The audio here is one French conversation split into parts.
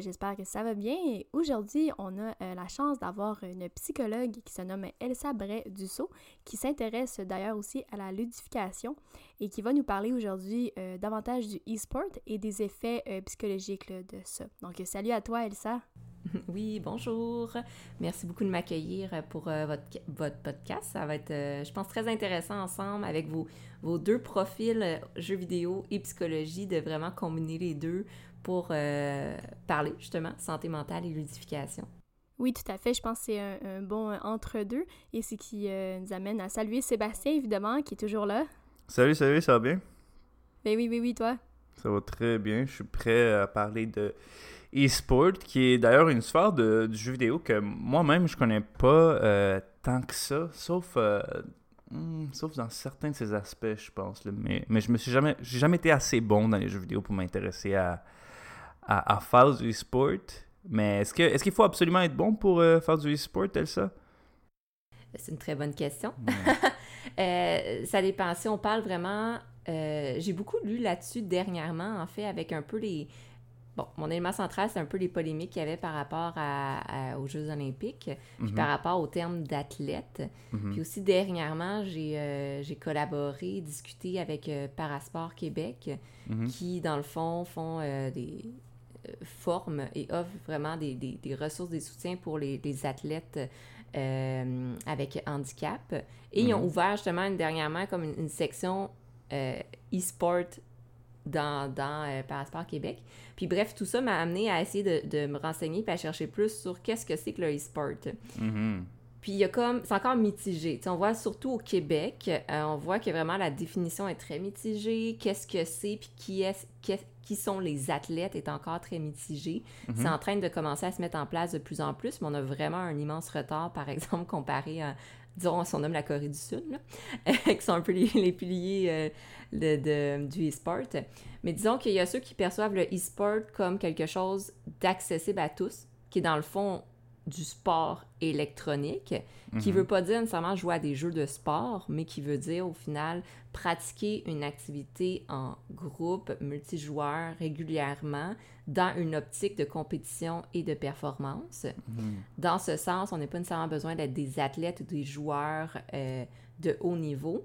J'espère que ça va bien. Aujourd'hui, on a euh, la chance d'avoir une psychologue qui se nomme Elsa Bray-Dussault, qui s'intéresse d'ailleurs aussi à la ludification et qui va nous parler aujourd'hui euh, davantage du e-sport et des effets euh, psychologiques de ça. Donc, salut à toi, Elsa. Oui, bonjour. Merci beaucoup de m'accueillir pour votre, votre, podcast. Ça va être, je pense, très intéressant ensemble avec vos, vos deux profils, jeux vidéo et psychologie, de vraiment combiner les deux pour euh, parler justement santé mentale et ludification. Oui, tout à fait. Je pense que c'est un, bon entre-deux et c'est qui euh, nous amène à saluer Sébastien, évidemment, qui est toujours là. Salut, salut, ça va bien? Ben oui, oui, oui, toi? Ça va très bien. Je suis prêt à parler de e-sport, qui est d'ailleurs une sphère de, du jeu vidéo que moi-même, je connais pas euh, tant que ça, sauf hmm, sauf dans certains de ses aspects, je pense. Mais, mais je me suis jamais, j'ai jamais été assez bon dans les jeux vidéo pour m'intéresser à, à, faire du e-sport. Mais est-ce est qu'il faut absolument être bon pour euh, faire du e-sport, ça? C'est une très bonne question. Euh, ça dépend. Si on parle vraiment... Euh, j'ai beaucoup lu là-dessus dernièrement, en fait, avec un peu les... Bon, mon élément central, c'est un peu les polémiques qu'il y avait par rapport aux Jeux olympiques, puis par mhm. rapport au terme d'athlète. Mhm. Puis aussi, dernièrement, j'ai collaboré, discuté avec Parasport Québec, mhm. qui, dans le fond, font des forme et offre vraiment des, des, ressources, des soutiens pour les, les athlètes euh, avec handicap. Et ils ont mhm. ouvert justement dernièrement comme une, section euh, e-sport dans, dans euh, Parasport Québec. Puis bref, tout ça m'a amené à essayer de, de, me renseigner et à chercher plus sur qu'est-ce que c'est que le e-sport. Mhm. Puis il y a comme, c'est encore mitigé. on voit surtout au Québec, on voit que vraiment la définition est très mitigée. Qu'est-ce que c'est, puis qui est, qui sont les athlètes est encore très mitigé. Mhm. C'est en train de commencer à se mettre en place de plus en plus, mais on a vraiment un immense retard, par exemple, comparé à, disons, son nom la Corée du Sud, qui sont un peu les, piliers euh, du e-sport. Mais disons qu'il y a ceux qui perçoivent le e-sport comme quelque chose d'accessible à tous, qui est dans le fond du sport électronique, qui ne mhm. veut pas dire nécessairement jouer à des jeux de sport, mais qui veut dire au final pratiquer une activité en groupe, multijoueur régulièrement dans une optique de compétition et de performance. Mhm. Dans ce sens, on n'a pas nécessairement besoin d'être des athlètes ou des joueurs euh, de haut niveau.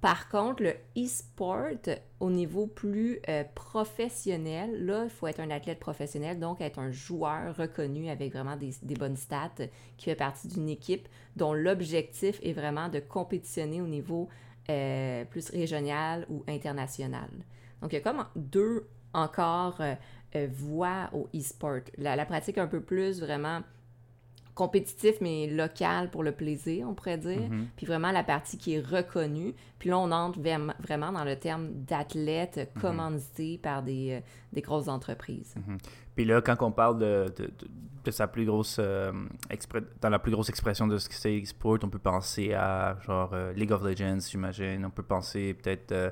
Par contre, le e-sport, au niveau plus euh, professionnel, là, il faut être un athlète professionnel, donc être un joueur reconnu avec vraiment des, bonnes stats, qui fait partie d'une équipe dont l'objectif est vraiment de compétitionner au niveau euh, plus régional ou international. Donc, il y a comme deux encore euh, voies au e-sport. La, la pratique un peu plus vraiment compétitif, mais local pour le plaisir, on pourrait dire. Mhm. Puis vraiment la partie qui est reconnue. Puis là, on entre vraiment dans le terme d'athlète mhm. commandité par des, euh, des, grosses entreprises. Mhm. Puis là, quand on parle de, de, sa plus grosse... Euh, dans la plus grosse expression de ce que c'est e-sport, on peut penser à genre euh, League of Legends, j'imagine. On peut penser peut-être euh,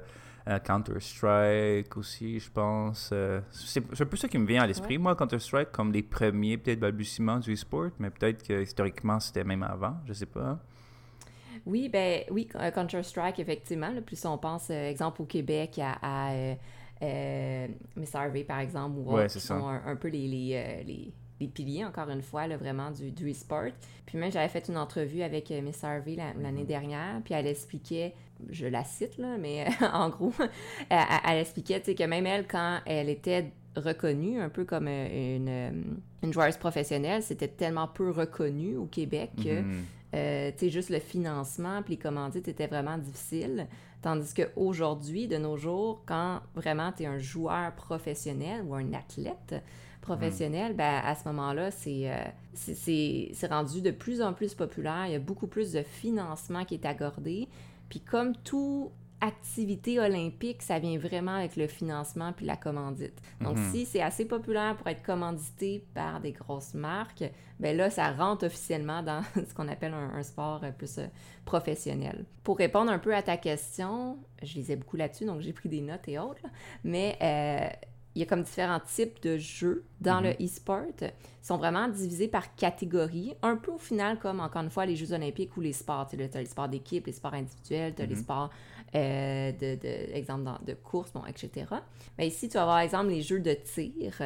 Counter-Strike aussi, je pense. Euh, c'est un peu ça qui me vient à l'esprit, moi, Counter-Strike, comme les premiers, peut-être, balbutiements du e-sport, mais peut-être que historiquement, c'était même avant, je sais pas. Oui, ben oui, euh, Counter-Strike, effectivement. le plus on pense, exemple, au Québec, à, Miss Harvey, par exemple, ou qui sont un, peu les, les, les, piliers, encore une fois, là, vraiment du, du e-sport. Puis même, j'avais fait une entrevue avec Miss Harvey l'année mm-hmm. dernière, puis elle expliquait je la cite, là, mais en gros, elle, expliquait que même elle, quand elle était reconnue, un peu comme euh, une, euh, une joueuse professionnelle, c'était tellement peu reconnu au Québec que mhm. euh, juste le financement puis les commandites étaient vraiment difficiles. Tandis qu'aujourd'hui, de nos jours, quand vraiment tu es un joueur professionnel ou un athlète professionnel, ben, à ce moment-là, c'est c'est rendu de plus en plus populaire. Il y a beaucoup plus de financement qui est accordé. Puis comme tout activité olympique, ça vient vraiment avec le financement puis la commandite. Donc, Mhm. si c'est assez populaire pour être commandité par des grosses marques, ben là, ça rentre officiellement dans ce qu'on appelle un, un sport euh, plus euh, professionnel. Pour répondre un peu à ta question, je lisais beaucoup là-dessus, donc j'ai pris des notes et autres, là. mais euh, il y a comme différents types de jeux dans Mhm. le e-sport. Ils sont vraiment divisés par catégories, un peu au final comme, encore une fois, les Jeux olympiques ou les sports. Tu as les sports d'équipe, les sports individuels, tu as les Mhm. sports, euh, de, de, exemple, dans- de course, bon, etc. Mais ici, tu vas avoir, exemple, les jeux de tir,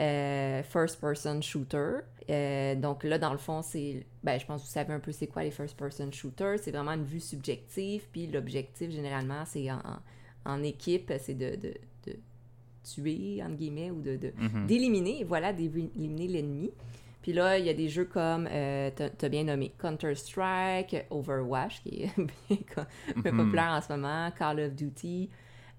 euh, first-person shooter. Euh, donc là, dans le fond, c'est, ben, je pense que vous savez un peu c'est quoi les first-person shooters. C'est vraiment une vue subjective, puis l'objectif, généralement, c'est en, en équipe, c'est de tuer, entre guillemets, ou de, de- Mhm. d'éliminer, voilà, d'éliminer l'ennemi. Puis là, il y a des jeux comme, euh, t'as bien nommé, Counter-Strike, Overwatch, qui est bien, Mhm. populaire en ce moment, Call of Duty.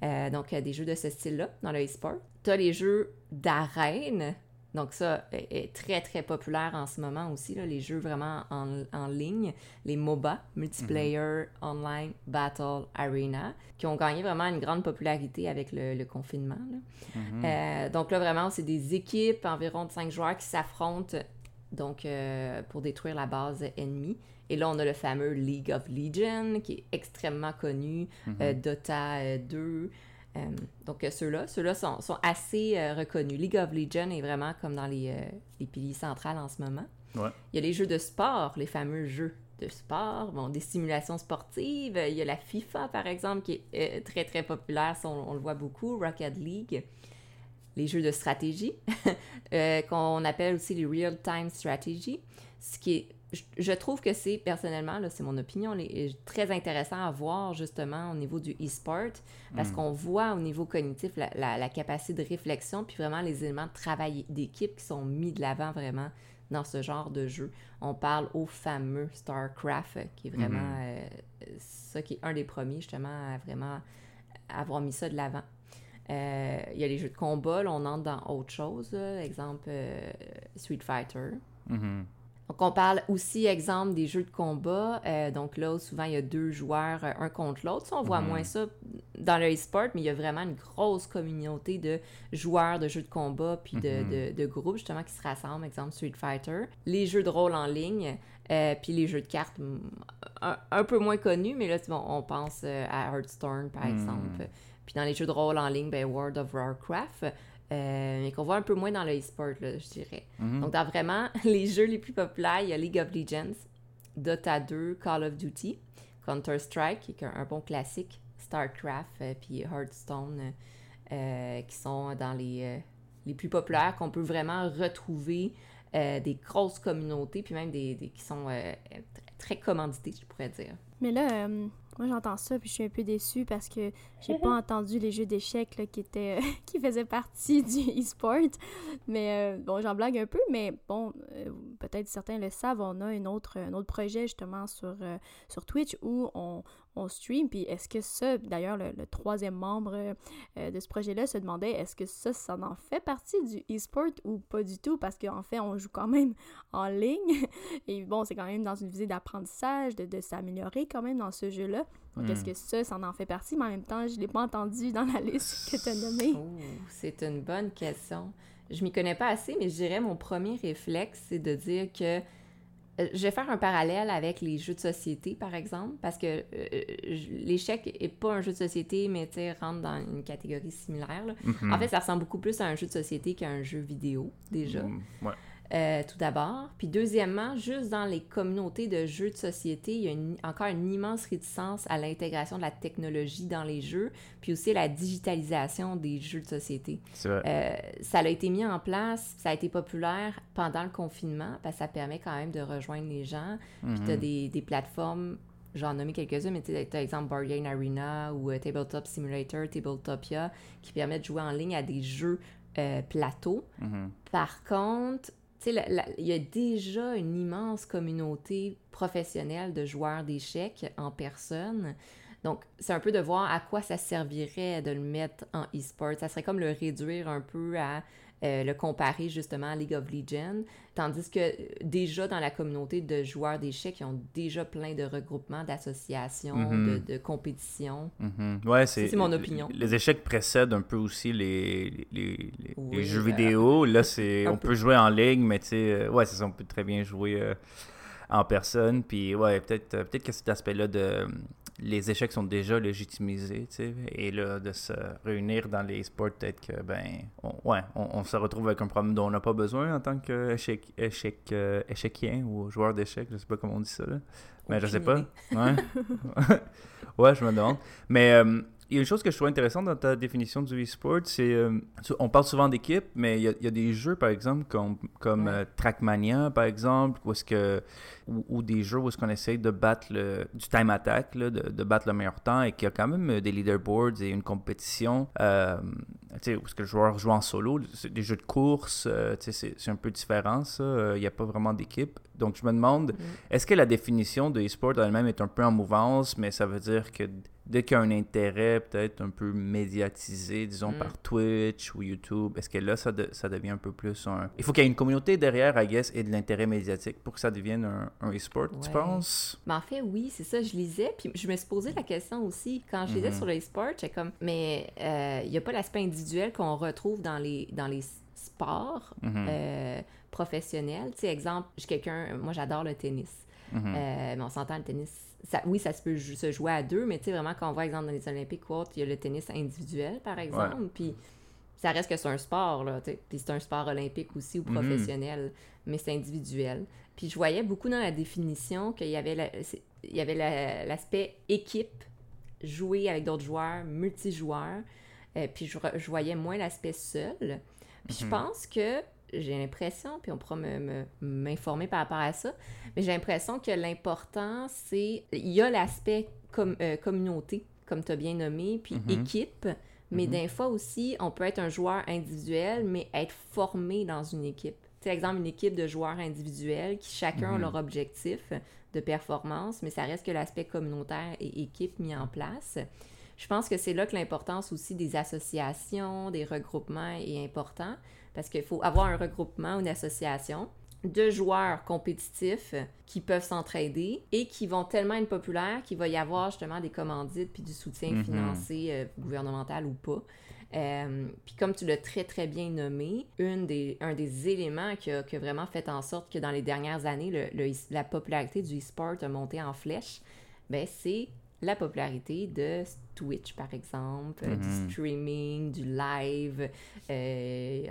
Euh, donc, il y a des jeux de ce style-là dans le e-sport. T'as les jeux d'arène. Donc, ça est, très, très populaire en ce moment aussi, là, les jeux vraiment en, en ligne, les MOBA, Multiplayer Online Battle Arena, qui ont gagné vraiment une grande popularité avec le, le confinement. là. Mhm. Euh, donc là, vraiment, c'est des équipes, environ de 5 joueurs qui s'affrontent donc, euh, pour détruire la base ennemie. Et là, on a le fameux League of Legends, qui est extrêmement connu, Mhm. euh, Dota euh, 2. Euh, donc, euh, ceux-là, ceux-là sont, sont assez euh, reconnus. League of Legends est vraiment comme dans les, les piliers centrales en ce moment. Ouais. Il y a les jeux de sport, les fameux jeux de sport, bon, des simulations sportives. Il y a la FIFA, par exemple, qui est euh, très, très populaire. On, on le voit beaucoup. Rocket League. Les jeux de stratégie, euh, qu'on appelle aussi les real-time strategy. Ce qui est, je, je trouve que c'est, personnellement, là, c'est mon opinion, les- très intéressant à voir, justement, au niveau du e-sport, parce Mm. qu'on voit au niveau cognitif la, la- la capacité de réflexion, puis vraiment les éléments de travail d'équipe qui sont mis de l'avant vraiment dans ce genre de jeu. On parle au fameux StarCraft, euh, qui est vraiment Mhm. euh, ça qui est un des premiers justement à vraiment avoir mis ça de l'avant. Euh, Il y a les jeux de combat, là, on entre dans autre chose, là. exemple euh, Street Fighter. Mhm. Donc, on parle aussi, exemple, des jeux de combat. Euh, donc là, souvent, il y a deux joueurs, euh, un contre l'autre. Ça, on voit Mhm. moins ça dans le e-sport, mais il y a vraiment une grosse communauté de joueurs de jeux de combat puis de, Mhm. de- de groupes, justement, qui se rassemblent, exemple Street Fighter. Les jeux de rôle en ligne, euh, puis les jeux de cartes, un, un peu moins connus, mais là, vois, on pense à Hearthstone, par Mhm. exemple. Puis dans les jeux de rôle en ligne, ben, World of Warcraft. Euh, mais qu'on voit un peu moins dans le e-sport, là, je dirais. Mhm. Donc, dans vraiment les jeux les plus populaires, il y a League of Legends, Dota 2, Call of Duty, Counter-Strike, qui est un, un bon classique, StarCraft, euh, puis Hearthstone, euh, qui sont dans les, euh, les plus populaires, qu'on peut vraiment retrouver euh, des grosses communautés, puis même des, des- qui sont euh, très, très commandités, je pourrais dire. Mais là, euh, moi j'entends ça puis je suis un peu déçue parce que j'ai pas entendu les jeux d'échecs là, qui étaient qui faisaient partie du e-sport. Mais euh, bon, j'en blague un peu, mais bon, euh, peut-être certains le savent, on a une autre, un autre projet justement sur, euh, sur Twitch où on, on stream. Puis est-ce que ça, d'ailleurs, le, le troisième membre euh, de ce projet-là se demandait est-ce que ça, ça en fait partie du e-sport ou pas du tout? Parce qu'en fait, on joue quand même en ligne. Et bon, c'est quand même dans une visée d'apprentissage, de, de s'améliorer quand même dans ce jeu-là. Donc, Hmm. est-ce que ça, ça en fait partie? Mais en même temps, je l'ai pas entendu dans la liste que tu as nommée. Oh, c'est une bonne question. Je m'y connais pas assez, mais je dirais mon premier réflexe, c'est de dire que euh, je vais faire un parallèle avec les jeux de société, par exemple, parce que euh, je- l'échec est pas un jeu de société, mais rentre dans une catégorie similaire. Mhm. En fait, ça ressemble beaucoup plus à un jeu de société qu'à un jeu vidéo, déjà. Mm, Ouais. Euh, tout d'abord. Puis deuxièmement, juste dans les communautés de jeux de société, il y a une- encore une immense réticence à l'intégration de la technologie dans les jeux, puis aussi la digitalisation des jeux de société. Euh, ça a été mis en place, ça a été populaire pendant le confinement, parce que ça permet quand même de rejoindre les gens. Puis tu as Mhm. des, des plateformes, j'en nommé quelques-unes, mais tu as par exemple Board Game Arena ou euh, Tabletop Simulator, Tabletopia, qui permettent de jouer en ligne à des jeux euh, plateaux. Mhm. Par contre, il y a déjà une immense communauté professionnelle de joueurs d'échecs en personne. Donc, c'est un peu de voir à quoi ça servirait de le mettre en e-sport. Ça serait comme le réduire un peu à euh, le comparer justement à League of Legends. Tandis que euh, déjà dans la communauté de joueurs d'échecs, ils ont déjà plein de regroupements, d'associations, Mhm. de, de compétitions. Mhm. Ouais, c'est mon opinion. Les échecs précèdent un peu aussi les, les, les- les Oui, jeux euh, vidéo. Là, c'est on peu. peut jouer en ligne, mais tu sais, euh, ouais, c'est ça, on peut très bien jouer euh, en personne. Puis ouais, peut-être euh, peut-être que cet aspect-là de les échecs sont déjà légitimisés, tu sais, et là de se réunir dans les sports, peut-être que ben, on, ouais, on, on se retrouve avec un problème dont on n'a pas besoin en tant qu'échec échec, euh, échecien ou joueur d'échecs, je sais pas comment on dit ça là. Mais je sais pas. idée. Ouais. ouais, je me demande. Mais euh, il y a une chose que je trouve intéressante dans ta définition du e-sport, c'est. euh, on parle souvent d'équipe, mais il y, a, il y a des jeux, par exemple, comme, comme Ouais. euh, Trackmania, par exemple, où est-ce que. Ou, ou des jeux où est-ce qu'on essaye de battre le, du time attack, là, de, de battre le meilleur temps, et qu'il y a quand même euh, des leaderboards et une compétition. Euh, où est-ce que le joueur joue en solo. Des jeux de course, euh, c'est c'est un peu différent, ça. Il n'y a pas vraiment d'équipe. Donc, je me demande. Mm. Est-ce que la définition de e-sport elle-même est un peu en mouvance, mais ça veut dire que dès qu'il y a un intérêt peut-être un peu médiatisé, disons Mm. par Twitch ou YouTube, est-ce que là, ça, de- ça devient un peu plus un... Il faut qu'il y ait une communauté derrière, I guess, et de l'intérêt médiatique pour que ça devienne un, un e-sport, tu penses? Mais en fait, oui, c'est ça, je lisais, puis je me suis posé la question aussi. Quand je lisais Mhm. sur les sports, j'étais comme, mais euh, il n'y a pas l'aspect individuel qu'on retrouve dans les, dans les sports Mhm. euh, professionnels? Tu sais, exemple, j'ai quelqu'un, moi j'adore le tennis. Mhm. Euh, mais on s'entend, le tennis, ça, oui, ça se peut se jouer à deux, mais tu sais, vraiment, quand on voit, exemple, dans les Olympiques ou autre, il y a le tennis individuel, par exemple, puis ça reste que c'est un sport, là, puis c'est un sport olympique aussi ou Mhm. professionnel, mais c'est individuel. Puis je voyais beaucoup dans la définition qu'il y avait la- l'aspect équipe, jouer avec d'autres joueurs, multijoueurs, euh, puis je voyais moins l'aspect seul. Puis je Mhm. pense que j'ai l'impression, puis on pourra me- me- m'informer par rapport à ça, mais j'ai l'impression que l'important, c'est. Il y a l'aspect com- euh, communauté, comme tu as bien nommé, puis Mhm. équipe, mais Mhm. des fois aussi, on peut être un joueur individuel, mais être formé dans une équipe. Tu sais, exemple, une équipe de joueurs individuels qui chacun Mhm. a leur objectif de performance, mais ça reste que l'aspect communautaire et équipe mis en place. Je pense que c'est là que l'importance aussi des associations, des regroupements est important, parce qu'il faut avoir un regroupement, une association de joueurs compétitifs qui peuvent s'entraider et qui vont tellement être populaires qu'il va y avoir justement des commandites puis du soutien Mhm. financier euh, gouvernemental ou pas. Euh, puis comme tu l'as très très bien nommé, une des, un des éléments qui a, qui a vraiment fait en sorte que dans les dernières années, le- le la popularité du e-sport a monté en flèche, ben c'est la popularité de Twitch, par exemple, euh, Mhm. du streaming, du live, euh, euh,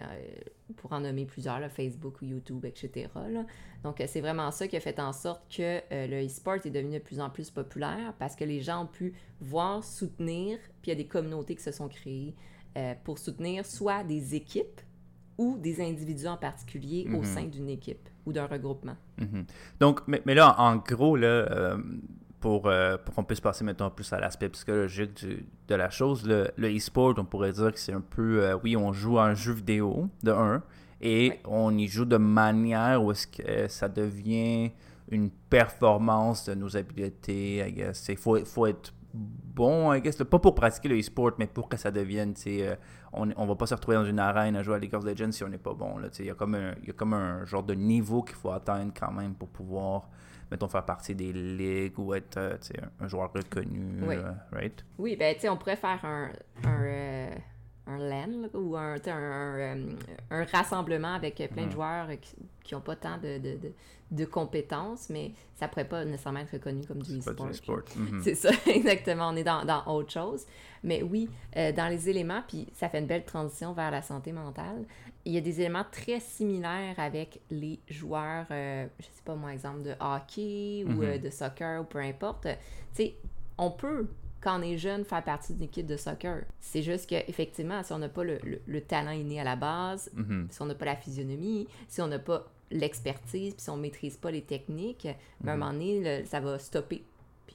pour en nommer plusieurs, là, Facebook ou YouTube, etc. là. Donc, euh, c'est vraiment ça qui a fait en sorte que euh, le e-sport est devenu de plus en plus populaire parce que les gens ont pu voir, soutenir, puis il y a des communautés qui se sont créées euh, pour soutenir soit des équipes ou des individus en particulier au Mhm. sein d'une équipe ou d'un regroupement. Mhm. Donc, mais, mais là, en gros, là, pour, euh, pour qu'on puisse passer maintenant plus à l'aspect psychologique du- de la chose, le, le e-sport, on pourrait dire que c'est un peu, euh, oui, on joue à un jeu vidéo, de un, et Ouais. on y joue de manière où est-ce que euh, ça devient une performance de nos habiletés, I guess. Il faut, faut être bon, I guess, pas pour pratiquer le e-sport, mais pour que ça devienne, tu sais, euh, on, on va pas se retrouver dans une arène à jouer à League of Legends si on n'est pas bon, là, tu sais. il y a comme un, il y a comme un genre de niveau qu'il faut atteindre quand même pour pouvoir, mettons, faire partie des ligues ou être, euh, un, un joueur reconnu, Oui. euh, right? Oui, ben, tu sais, on pourrait faire un, un, euh, un LAN, ou un, un, un, un rassemblement avec plein de joueurs qui n'ont pas tant de, de, de, de compétences, mais ça pourrait pas nécessairement être reconnu comme du e-sport. Mhm. C'est ça, exactement. On est dans, dans autre chose. Mais oui, euh, dans les éléments, puis ça fait une belle transition vers la santé mentale, il y a des éléments très similaires avec les joueurs, euh, je sais pas moi, exemple de hockey ou Mhm. euh, de soccer ou peu importe. Tu sais, on peut, quand on est jeune, faire partie d'une équipe de soccer. C'est juste que effectivement, si on n'a pas le, le- le talent inné à la base, Mhm. si on n'a pas la physionomie, si on n'a pas l'expertise, puis si on maîtrise pas les techniques, ben, à un Mhm. moment donné, le- ça va stopper.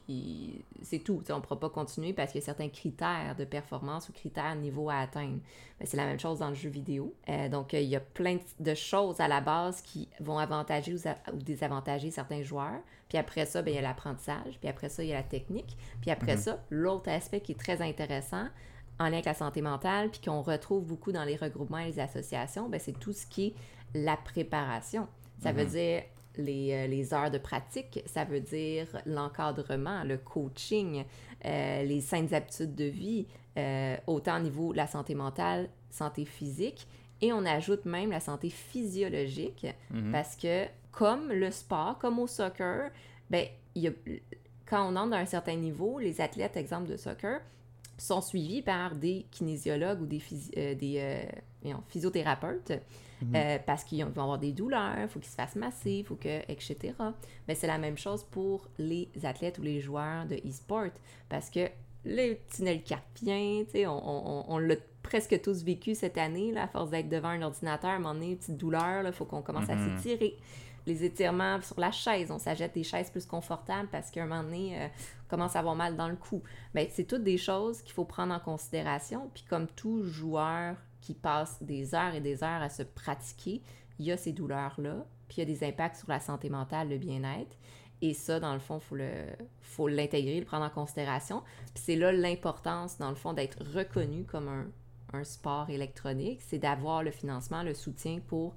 Puis c'est tout. On ne pourra pas continuer parce qu'il y a certains critères de performance ou critères niveau à atteindre. C'est la même chose dans le jeu vidéo. Euh, donc, euh, il y a plein de choses à la base qui vont avantager ou, désavantager certains joueurs. Puis après ça, ben, il y a l'apprentissage. Puis après ça, il y a la technique. Puis après Mhm. ça, l'autre aspect qui est très intéressant, en lien avec la santé mentale, puis qu'on retrouve beaucoup dans les regroupements et les associations, ben, c'est tout ce qui est la préparation. Ça veut dire les, euh, les, heures de pratique, ça veut dire l'encadrement, le coaching, euh, les saines habitudes de vie, euh, autant au niveau de la santé mentale, santé physique, et on ajoute même la santé physiologique, mhm. parce que comme le sport, comme au soccer, ben, y a, quand on entre dans un certain niveau, les athlètes, exemple de soccer, sont suivis par des kinésiologues ou des, des physiothérapeutes Mhm. Euh, parce qu'ils vont avoir des douleurs, il faut qu'ils se fassent masser, faut que, etc. Mais c'est la même chose pour les athlètes ou les joueurs de e-sport, parce que le tunnel carpien, on, on, on l'a presque tous vécu cette année, là, à force d'être devant un ordinateur, à un moment donné, une petite douleur, il faut qu'on commence à mhm. s'étirer. Les étirements sur la chaise, on s'achète des chaises plus confortables parce qu'à un moment donné, euh, on commence à avoir mal dans le cou. Mais c'est toutes des choses qu'il faut prendre en considération. Puis comme tout joueur qui passe des heures et des heures à se pratiquer, il y a ces douleurs-là, puis il y a des impacts sur la santé mentale, le bien-être. Et ça, dans le fond, il faut, le, faut l'intégrer, le prendre en considération. Puis c'est là l'importance, dans le fond, d'être reconnu comme un, un sport électronique, c'est d'avoir le financement, le soutien pour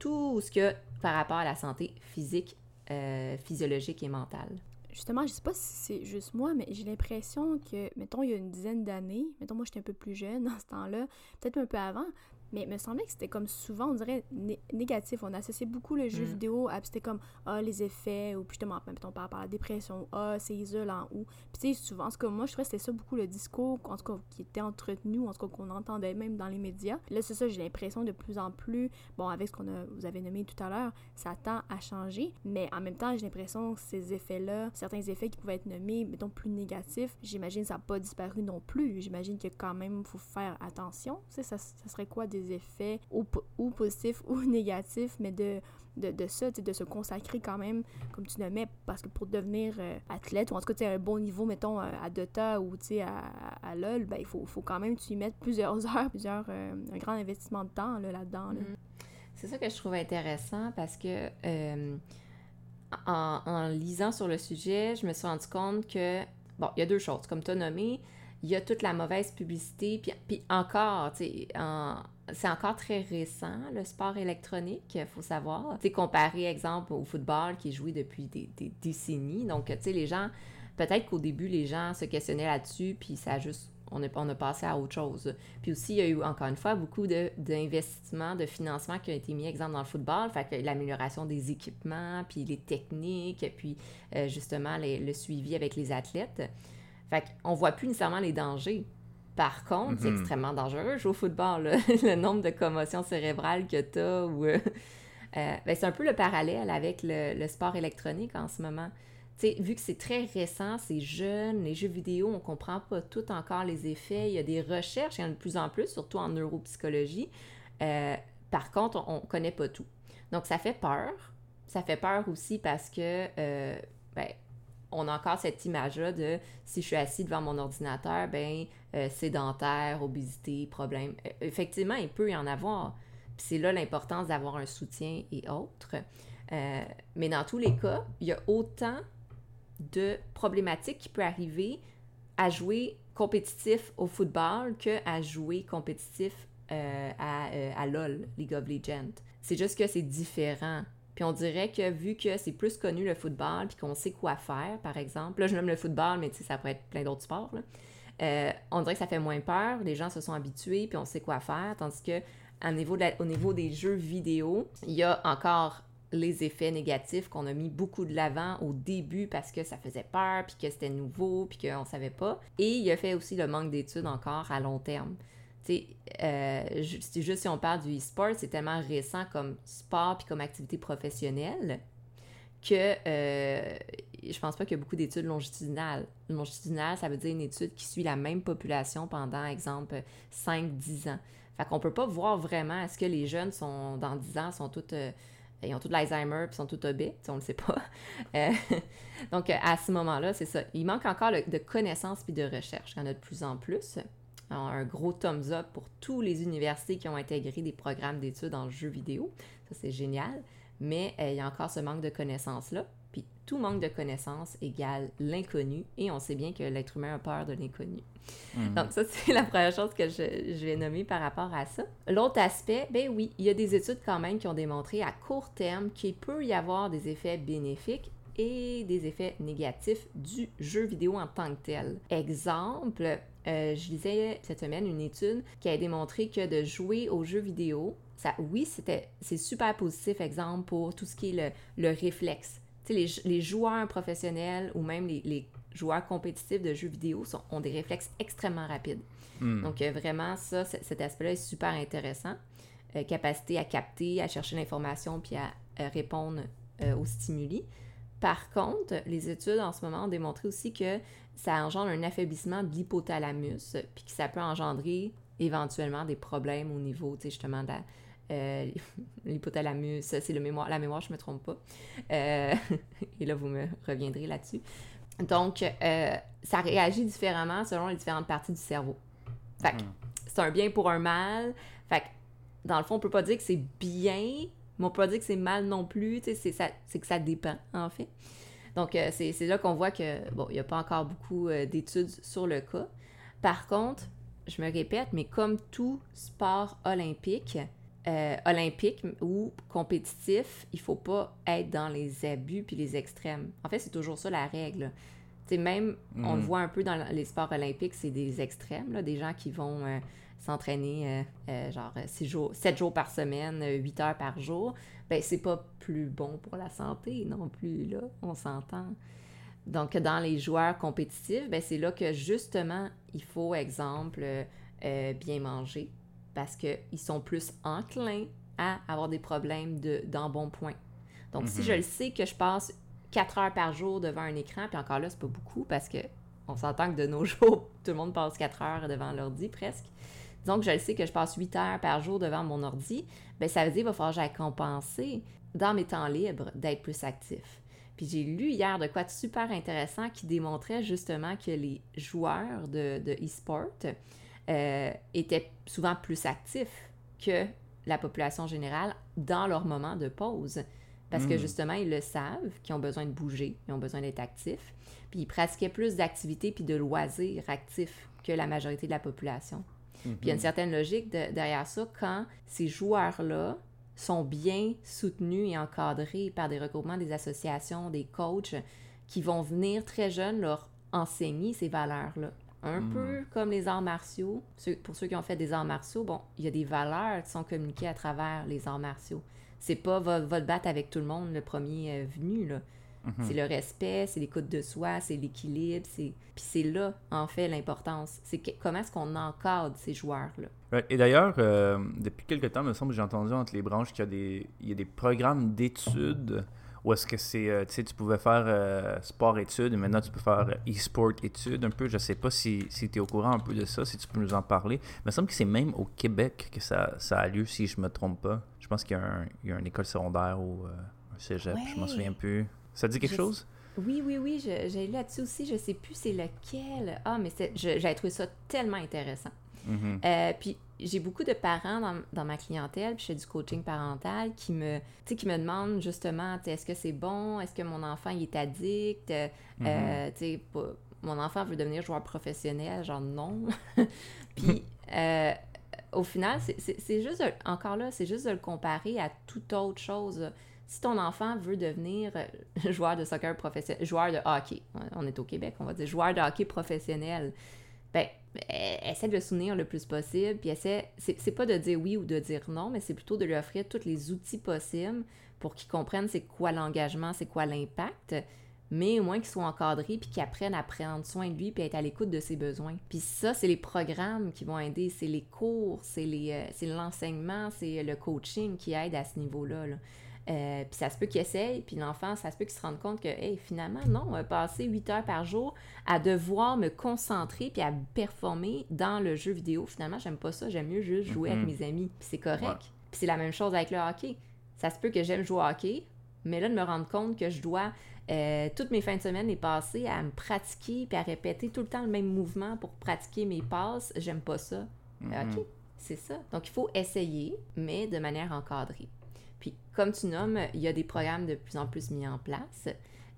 tout ce que par rapport à la santé physique, euh, physiologique et mentale justement, je sais pas si c'est juste moi, mais j'ai l'impression que, mettons, il y a une dizaine d'années, mettons, moi j'étais un peu plus jeune dans ce temps-là, peut-être un peu avant, mais il me semblait que c'était comme souvent, on dirait, négatif. On associait beaucoup le jeu mm. vidéo à, c'était comme, ah, les effets, ou puis justement, mettons, par rapport à la dépression, ah, c'est isolant, ou. Puis tu sais, souvent, en tout cas, moi, je trouvais que c'était ça beaucoup le discours, en tout cas, qui était entretenu, en tout cas, qu'on entendait même dans les médias. Là, c'est ça, j'ai l'impression de plus en plus, bon, avec ce qu'on a, vous avez nommé tout à l'heure, ça tend à changer, mais en même temps, j'ai l'impression que ces effets-là, certains effets qui pouvaient être nommés, mettons, plus négatifs, j'imagine ça n'a pas disparu non plus. J'imagine que quand même, il faut faire attention. Tu sais, ça, ça serait quoi des effets ou, positifs ou négatifs, mais de, de, ça, de se consacrer quand même, comme tu le mets, parce que pour devenir euh, athlète, ou en tout cas, à un bon niveau, mettons, euh, à Dota ou à, à, LOL, ben, il faut, faut quand même tu y mettre plusieurs heures, plusieurs, euh, un grand investissement de temps là-dedans. Mm-hmm. C'est ça que je trouve intéressant parce que en, en, lisant sur le sujet, je me suis rendu compte que, bon, il y a deux choses. Comme tu as nommé, il y a toute la mauvaise publicité, puis, puis encore, tu sais, c'est encore très récent, le sport électronique, il faut savoir. Tu comparé, exemple, au football qui est joué depuis des, décennies. Donc, tu sais, les gens, peut-être qu'au début, les gens se questionnaient là-dessus, puis ça a juste, on a, on a passé à autre chose. Puis aussi, il y a eu, encore une fois, beaucoup d'investissements, de, financement qui ont été mis, exemple, dans le football. Fait que l'amélioration des équipements, puis les techniques, puis euh, justement le suivi avec les athlètes. Fait qu'on voit plus nécessairement les dangers. Par contre, c'est mhm. extrêmement dangereux jouer au football. le nombre de commotions cérébrales que tu as. Ou, euh, euh, ben, c'est un peu le parallèle avec le, sport électronique en ce moment. sais, vu que c'est très récent, c'est jeune, les jeux vidéo, on comprend pas tout encore les effets. Il y a des recherches, il y en a de plus en plus, surtout en neuropsychologie. Euh, par contre, on, ne connaît pas tout. Donc, ça fait peur. Ça fait peur aussi parce que ben, on a encore cette image-là de si je suis assis devant mon ordinateur, ben euh, sédentaire, obésité, problème. Euh, effectivement, il peut y en avoir. c'est là l'importance d'avoir un soutien et autres. Euh, mais dans tous les cas, il y a autant de problématiques qui peuvent arriver à jouer compétitif au football que à jouer compétitif à, à LOL, League of Legends. C'est juste que c'est différent. Puis on dirait que vu que c'est plus connu le football, puis qu'on sait quoi faire, par exemple, là je nomme le football, mais tu sais, ça pourrait être plein d'autres sports, euh, on dirait que ça fait moins peur, les gens se sont habitués, puis on sait quoi faire, tandis que niveau au niveau des jeux vidéo, il y a encore les effets négatifs qu'on a mis beaucoup de l'avant au début parce que ça faisait peur, puis que c'était nouveau, puis qu'on savait pas. Et il y a fait aussi le manque d'études encore à long terme. Euh, juste si on parle du e-sport, c'est tellement récent comme sport puis comme activité professionnelle que euh, je pense pas qu'il y a beaucoup d'études longitudinales. Longitudinale, ça veut dire une étude qui suit la même population pendant, exemple, 5-10 ans. Fait qu'on peut pas voir vraiment est-ce que les jeunes sont, dans 10 ans, sont toutes... Euh, ils ont tout l'Alzheimer puis sont tous obèses, on le sait pas. Euh, donc, à ce moment-là, c'est ça. Il manque encore de connaissances puis de recherche. Il y en a de plus en plus un gros thumbs up pour tous les universités qui ont intégré des programmes d'études en jeux vidéo. Ça, c'est génial. Mais euh, il y a encore ce manque de connaissances-là. Puis tout manque de connaissances égale l'inconnu et on sait bien que l'être humain a peur de l'inconnu. Mhm. Donc ça, c'est la première chose que je, je vais nommer par rapport à ça. L'autre aspect, ben oui, il y a des études quand même qui ont démontré à court terme qu'il peut y avoir des effets bénéfiques et des effets négatifs du jeu vidéo en tant que tel. Exemple, euh, je lisais cette semaine une étude qui a démontré que de jouer aux jeux vidéo, ça, oui, c'était, c'est super positif, exemple, pour tout ce qui est le, le réflexe. Les, les joueurs professionnels ou même les, les joueurs compétitifs de jeux vidéo sont- ont des réflexes extrêmement rapides. Hmm. Donc, euh, vraiment, ça, cet aspect-là est super intéressant. Euh, capacité à capter, à chercher l'information puis à répondre aux stimuli. Par contre, les études en ce moment ont démontré aussi que ça engendre un affaiblissement de l'hypothalamus, puis que ça peut engendrer éventuellement des problèmes au niveau, tu sais, justement, de la- euh, l'hypothalamus, c'est le mémoire, la mémoire, je me trompe pas. Euh, et là, vous me reviendrez là-dessus. Donc, euh, ça réagit différemment selon les différentes parties du cerveau. Fait que Mhm. c'est un bien pour un mal. Fait que, dans le fond, on peut pas dire que c'est bien, mais on peut pas dire que c'est mal non plus. C'est ça- c'est que ça dépend, en fait. Donc, euh, c'est là qu'on voit que, bon, il n'y a pas encore beaucoup euh, d'études sur le cas. Par contre, je me répète, mais comme tout sport olympique, euh, olympique ou compétitif, il faut pas être dans les abus puis les extrêmes. En fait, c'est toujours ça la règle. Tu sais, même, on le Mhm. voit un peu dans les sports olympiques, c'est des extrêmes, là, des gens qui vont s'entraîner euh, euh, genre 6 jours, 7 jours par semaine, 8 heures par jour. Ben, c'est pas plus bon pour la santé non plus, là, on s'entend. Donc, dans les joueurs compétitifs, ben, c'est là que justement, il faut, exemple, euh, euh, bien manger parce qu'ils sont plus enclins à avoir des problèmes de- d'embonpoint. Donc, si Mhm. je le sais que je passe 4 heures par jour devant un écran, puis encore là, c'est pas beaucoup parce que on s'entend que de nos jours, tout le monde passe 4 heures devant l'ordi presque. Donc, je le sais que je passe 8 heures par jour devant mon ordi, ben ça veut dire qu'il va falloir que j'aille compenser dans mes temps libres d'être plus actif. Puis j'ai lu hier de quoi de super intéressant qui démontrait justement que les joueurs de, e-sport euh, étaient souvent plus actifs que la population générale dans leur moment de pause. Parce que Mm. justement, ils le savent, qu'ils ont besoin de bouger, ils ont besoin d'être actifs. Puis ils pratiquaient plus d'activités puis de loisirs actifs que la majorité de la population. Puis il y a une certaine logique de- derrière ça quand ces joueurs-là sont bien soutenus et encadrés par des regroupements, des associations, des coachs qui vont venir très jeunes leur enseigner ces valeurs-là. Un Mm. peu comme les arts martiaux. Pour ceux qui ont fait des arts martiaux, bon, il y a des valeurs qui sont communiquées à travers les arts martiaux. C'est pas va, va te battre avec tout le monde le premier euh, venu, là. Mhm. C'est le respect, c'est l'écoute de soi, c'est l'équilibre, c'est... Puis c'est là, en fait, l'importance. C'est que- comment est-ce qu'on encadre ces joueurs-là? Ouais, Et d'ailleurs, euh, depuis quelques temps, il me semble que j'ai entendu entre les branches qu'il y a des, il y a des programmes d'études où est-ce que c'est, euh, tu sais, tu pouvais faire euh, sport-études et maintenant tu peux faire euh, e-sport-études un peu. Je sais pas si, si tu es au courant un peu de ça, si tu peux nous en parler. Il me semble que c'est même au Québec que ça, ça a lieu, si je me trompe pas. Je pense qu'il y a, un, il y a une école secondaire ou un cégep, je m'en Ouais. souviens plus. Ça dit quelque Je- chose? Oui, oui, oui, j'ai lu là-dessus aussi, je sais plus c'est lequel. Ah, mais j'ai trouvé ça tellement intéressant. Mhm. Euh, puis j'ai beaucoup de parents dans, dans ma clientèle, puis je fais du coaching parental, qui me, qui me demandent justement, est-ce que c'est bon, est-ce que mon enfant il est addict, Euh, Mhm. euh, pas- mon enfant veut devenir joueur professionnel, genre non. puis euh, au final, c'est- juste, de- encore là, c'est juste de le comparer à toute autre chose. Si ton enfant veut devenir euh, joueur de soccer professionnel, joueur de hockey, on est au Québec, on va dire joueur de hockey professionnel, ben, euh, essaie de le soutenir le plus possible, puis essaie, c'est pas de dire oui ou de dire non, mais c'est plutôt de lui offrir tous les outils possibles pour qu'il comprenne c'est quoi l'engagement, c'est quoi l'impact, mais au moins qu'il soit encadré, puis qu'il apprenne à prendre soin de lui, puis être à l'écoute de ses besoins. Puis ça, c'est les programmes qui vont aider, c'est les cours, c'est euh, l'enseignement, c'est le coaching qui aide à ce niveau-là. là. Euh, puis ça se peut qu'il essaye, puis l'enfant, ça se peut qu'il se rende compte que, hey, finalement, non, on va passer 8 heures par jour à devoir me concentrer puis à performer dans le jeu vidéo. Finalement, j'aime pas ça, j'aime mieux juste jouer avec mes amis, puis c'est correct. Ouais. Puis c'est la même chose avec le hockey. Ça se peut que j'aime jouer au hockey, mais là, de me rendre compte que je dois, euh, toutes mes fins de semaine, les passer à me pratiquer puis à répéter tout le temps le même mouvement pour pratiquer mes passes, j'aime pas ça. Mhm. OK, c'est ça. Donc, il faut essayer, mais de manière encadrée. Comme tu nommes, il y a des programmes de plus en plus mis en place.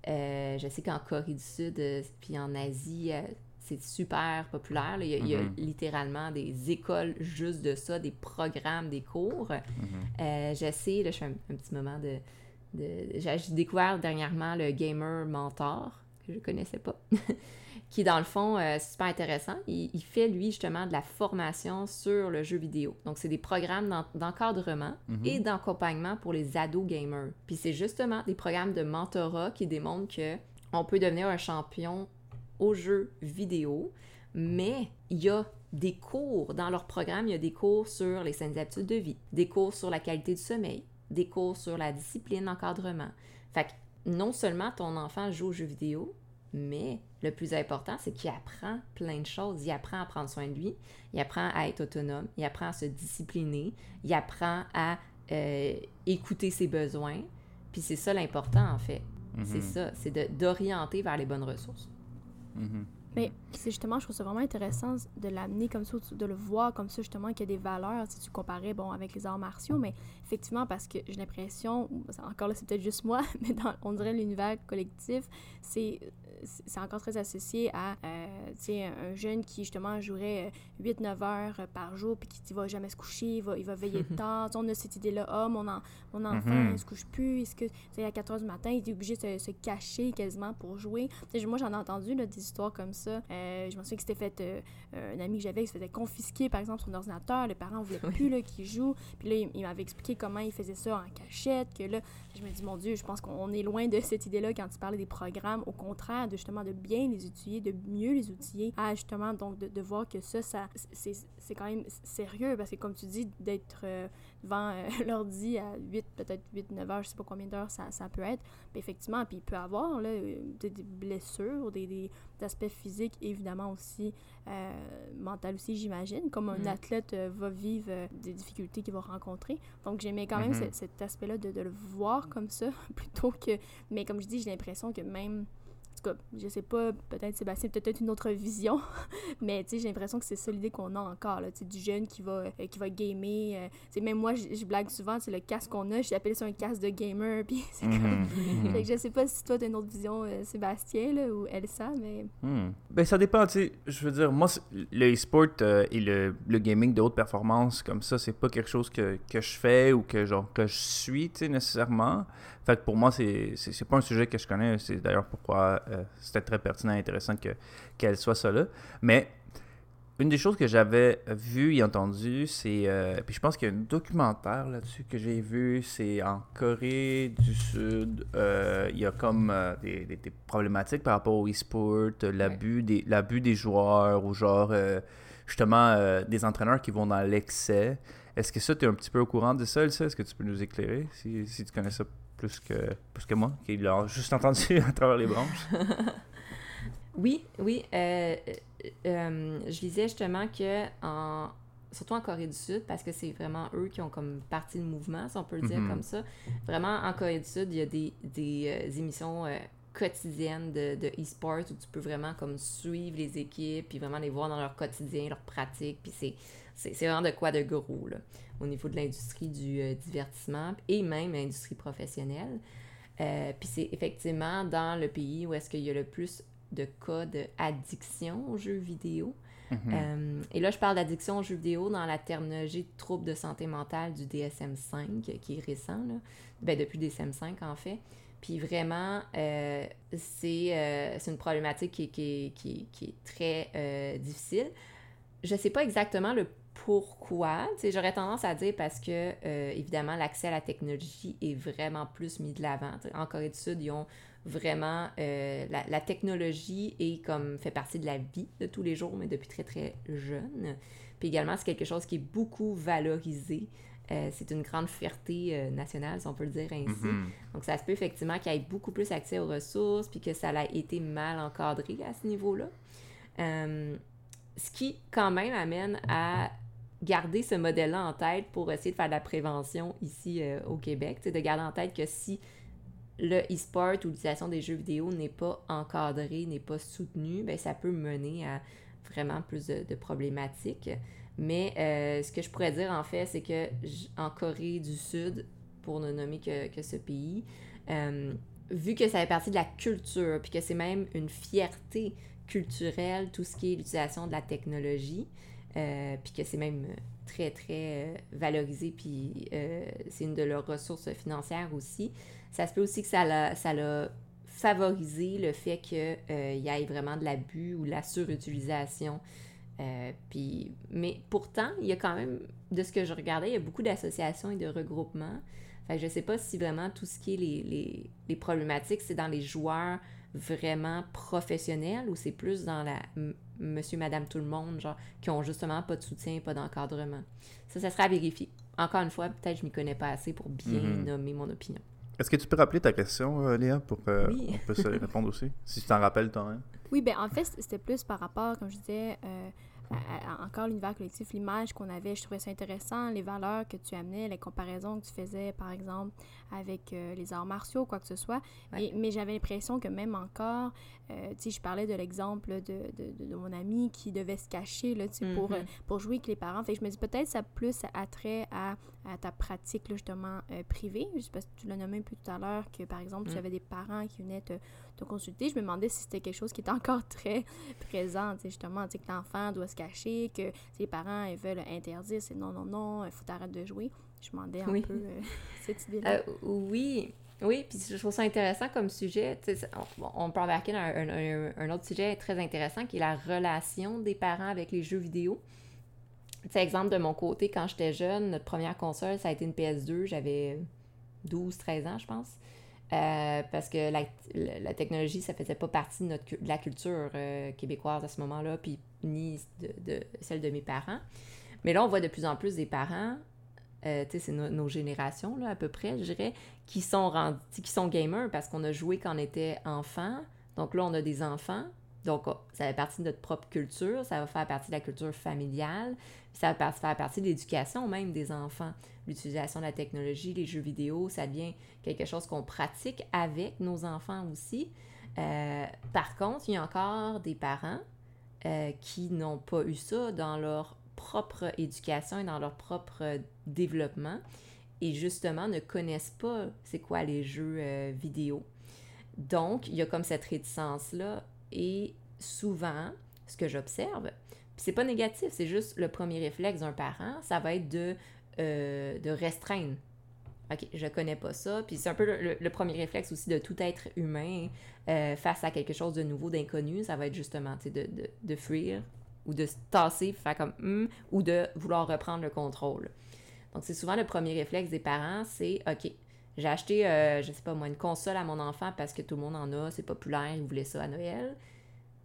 je sais qu'en Corée du Sud, puis en Asie, c'est super populaire. Il, y a, Mhm. littéralement des écoles juste de ça, des programmes, des cours. Euh, J'essaie, là, je fais un, un petit moment de... de J'ai découvert dernièrement le Gamer Mentor, que je connaissais pas, qui dans le fond, euh, c'est super intéressant. Il, il fait, lui, justement, de la formation sur le jeu vidéo. Donc, c'est des programmes d'en- d'encadrement Mhm. et d'accompagnement pour les ados gamers. Puis c'est justement des programmes de mentorat qui démontrent que on peut devenir un champion aux jeux vidéo, mais il y a des cours dans leur programme, il y a des cours sur les saines habitudes de vie, des cours sur la qualité du sommeil, des cours sur la discipline d'encadrement. Fait que non seulement ton enfant joue aux jeux vidéo, mais le plus important, c'est qu'il apprend plein de choses. Il apprend à prendre soin de lui, il apprend à être autonome, il apprend à se discipliner, il apprend à euh, écouter ses besoins. Puis c'est ça l'important, en fait. C'est Mhm. ça, c'est de- d'orienter vers les bonnes ressources. Mhm. Mais c'est justement, je trouve ça vraiment intéressant de l'amener comme ça, de le voir comme ça, justement, qu'il y a des valeurs, si tu comparais, bon, avec les arts martiaux, mais effectivement, parce que j'ai l'impression, encore là, c'est peut-être juste moi, mais dans, on dirait l'univers collectif, c'est c'est encore très associé à, euh, un jeune qui, justement, jouerait 8-9 heures par jour, puis qui ne va jamais se coucher, il va, il va veiller tard. Tu sais, on a cette idée-là, ah, mon, en- mon enfant, Mhm. il se couche plus, est-ce que, à 4 heures du matin, il est obligé de se, se cacher quasiment pour jouer. Moi, j'en ai entendu, là, des histoires comme ça. Euh, je me souviens que c'était fait, euh, un ami que j'avais qui se faisait confisquer, par exemple, son ordinateur. Les parents ne voulaient Oui. plus qu'il joue. Puis là, il, il m'avait expliqué comment il faisait ça en cachette, que là, je me dis, mon Dieu, je pense qu'on est loin de cette idée-là quand tu parlais des programmes. Au contraire, de justement de bien les outiller, de mieux les outiller. À justement, donc, de, voir que ça, ça c'est c'est quand même sérieux parce que, comme tu dis, d'être euh, devant euh, l'ordi à 8, peut-être 8, 9 heures, je sais pas combien d'heures ça, ça peut être. Puis effectivement, puis il peut avoir là, euh, des, des blessures, des, des, aspects physiques, évidemment aussi, euh, mental aussi, j'imagine, comme un Mm. athlète euh, va vivre des difficultés qu'il va rencontrer. Donc j'aimais quand même Mhm. ce- cet aspect-là de, de le voir comme ça, plutôt que... Mais comme je dis, j'ai l'impression que même... En tout cas, je sais pas, peut-être Sébastien, peut-être une autre vision, mais tu sais, j'ai l'impression que c'est ça l'idée qu'on a encore, là, tu sais, du jeune qui va, euh, qui va gamer. euh, tu sais, même moi, je blague souvent, c'est le casque qu'on a, j'appelle ça un casque de gamer, puis c'est comme... Mhm. Fait que je sais pas si toi, t'as une autre vision, euh, Sébastien, là, ou Elsa, mais... Hmm. Ben, ça dépend, tu sais. Je veux dire, moi, le e-sport et le, le gaming de haute performance, comme ça, c'est pas quelque chose que, que je fais ou que, genre, que je suis, tu sais, nécessairement. Fait que pour moi, c'est c'est c'est pas un sujet que je connais. C'est d'ailleurs pourquoi euh, c'était très pertinent et intéressant que- qu'elle soit ça là. Mais une des choses que j'avais vu et entendu, c'est. euh, puis je pense qu'il y a un documentaire là-dessus que j'ai vu. C'est en Corée du Sud. euh, il y a comme euh, des, des- des problématiques par rapport au e-sport, l'abus des, l'abus des joueurs ou genre. justement, des entraîneurs qui vont dans l'excès. Est-ce que ça, tu es un petit peu au courant de ça, Elsa? Est-ce que tu peux nous éclairer si, si tu connais ça? Plus que, plus que moi, qui l'a juste entendu à travers les branches? Oui, oui. euh, euh, euh, je lisais justement que, en, surtout en Corée du Sud, parce que c'est vraiment eux qui ont comme parti le mouvement, si on peut le dire Mhm. comme ça. Vraiment, en Corée du Sud, il y a des, des euh, émissions quotidiennes de, de e-sport où tu peux vraiment comme suivre les équipes, puis vraiment les voir dans leur quotidien, leur pratique, puis c'est, c'est, vraiment de quoi de gros, là, au niveau de l'industrie du euh, divertissement et même l'industrie professionnelle. Euh, puis c'est effectivement dans le pays où est-ce qu'il y a le plus de cas d'addiction aux jeux vidéo. Mhm. Euh, et là, je parle d'addiction aux jeux vidéo dans la terminologie de troubles de santé mentale du DSM-5, qui est récent, là. Ben, depuis le DSM-5, en fait. Puis vraiment, euh, c'est euh, c'est une problématique qui, est- qui, qui, est- qui est très difficile. Je sais pas exactement le pourquoi. J'aurais tendance à dire parce que, euh, évidemment, l'accès à la technologie est vraiment plus mis de l'avant. En Corée du Sud, ils ont vraiment... euh, la, la technologie est comme fait partie de la vie de tous les jours, mais depuis très, très jeune. Puis également, c'est quelque chose qui est beaucoup valorisé. Euh, c'est une grande fierté nationale, si on peut le dire ainsi. Mhm. Donc, ça se peut effectivement qu'il y ait beaucoup plus accès aux ressources, puis que ça a été mal encadré à ce niveau-là. Ce qui, quand même, amène à garder ce modèle-là en tête pour essayer de faire de la prévention ici euh, au Québec. De garder en tête que si le e-sport ou l'utilisation des jeux vidéo n'est pas encadré, n'est pas soutenu, ben, ça peut mener à vraiment plus de, problématiques. Mais euh, ce que je pourrais dire, en fait, c'est que en Corée du Sud, pour ne nommer que, que ce pays, euh, vu que ça fait partie de la culture, puis que c'est même une fierté culturelle, tout ce qui est l'utilisation de la technologie, euh, puis que c'est même très, très euh, valorisé, puis euh, c'est une de leurs ressources financières aussi. Ça se peut aussi que ça l'a, ça l'a favorisé le fait qu'il y ait vraiment de l'abus ou de la surutilisation. puis, mais pourtant, il y a quand même, de ce que je regardais, il y a beaucoup d'associations et de regroupements. Fait que je sais pas si vraiment tout ce qui est les, les problématiques, c'est dans les joueurs vraiment professionnels ou c'est plus dans la monsieur, madame, tout le monde, genre, qui ont justement pas de soutien, pas d'encadrement. Ça, ça sera à vérifier. Encore une fois, peut-être que je m'y connais pas assez pour bien mhm. nommer mon opinion. Est-ce que tu peux rappeler ta question, euh, Léa, pour qu'on puisse répondre aussi, si tu t'en rappelles toi-même? Oui, ben en fait, c'était plus par rapport, comme je disais, euh, encore l'univers collectif, l'image qu'on avait, je trouvais ça intéressant, les valeurs que tu amenais, les comparaisons que tu faisais, par exemple, avec euh, les arts martiaux, quoi que ce soit. mais j'avais l'impression que même encore, euh, tu sais, je parlais de l'exemple de, de, de, mon ami qui devait se cacher, là, tu sais, pour, euh, mm-hmm. pour jouer avec les parents. Fait que je me dis peut-être ça a plus attrait à, à ta pratique, là, justement, privée. Je sais pas si tu l'as nommé un peu tout à l'heure, que par exemple, tu mm. avais des parents qui venaient te, te, consulter. Je me demandais si c'était quelque chose qui était encore très présent, tu sais, justement, tu sais, que l'enfant doit se cacher, que ses parents ils veulent interdire, c'est non, non, non, il faut arrêter de jouer. Je demandais un peu euh, cette idée-là. Euh, oui, oui, puis je trouve ça intéressant comme sujet. On, on, peut embarquer dans un, un, autre sujet très intéressant qui est la relation des parents avec les jeux vidéo. C'est exemple de mon côté, quand j'étais jeune, notre première console, ça a été une PS2. J'avais 12-13 ans, je pense. Euh, parce que la, la, technologie, ça faisait pas partie de, notre, la culture québécoise à ce moment-là, puis ni de, de, celle de mes parents. Mais là, on voit de plus en plus des parents euh, c'est nos générations, là, à peu près, je dirais, qui sont, rendus, qui sont gamers parce qu'on a joué quand on était enfant. Donc là, on a des enfants. Donc, oh, ça fait partie de notre propre culture, ça va faire partie de la culture familiale, ça va faire partie de l'éducation même des enfants. L'utilisation de la technologie, les jeux vidéo, ça devient quelque chose qu'on pratique avec nos enfants aussi. Euh, par contre, il y a encore des parents euh, qui n'ont pas eu ça dans leur propre éducation et dans leur propre développement et justement ne connaissent pas c'est quoi les jeux euh, vidéo. Donc, il y a comme cette réticence-là et souvent, ce que j'observe, c'est pas négatif, c'est juste le premier réflexe d'un parent, ça va être de, euh, de restreindre. OK, je connais pas ça. Puis c'est un peu le, premier réflexe aussi de tout être humain euh, face à quelque chose de nouveau, d'inconnu. Ça va être justement de, de, de fuir ou de se tasser, faire comme hum, ou de vouloir reprendre le contrôle. Donc, c'est souvent le premier réflexe des parents, c'est OK, j'ai acheté, euh, je sais pas moi, une console à mon enfant parce que tout le monde en a, c'est populaire, il voulait ça à Noël.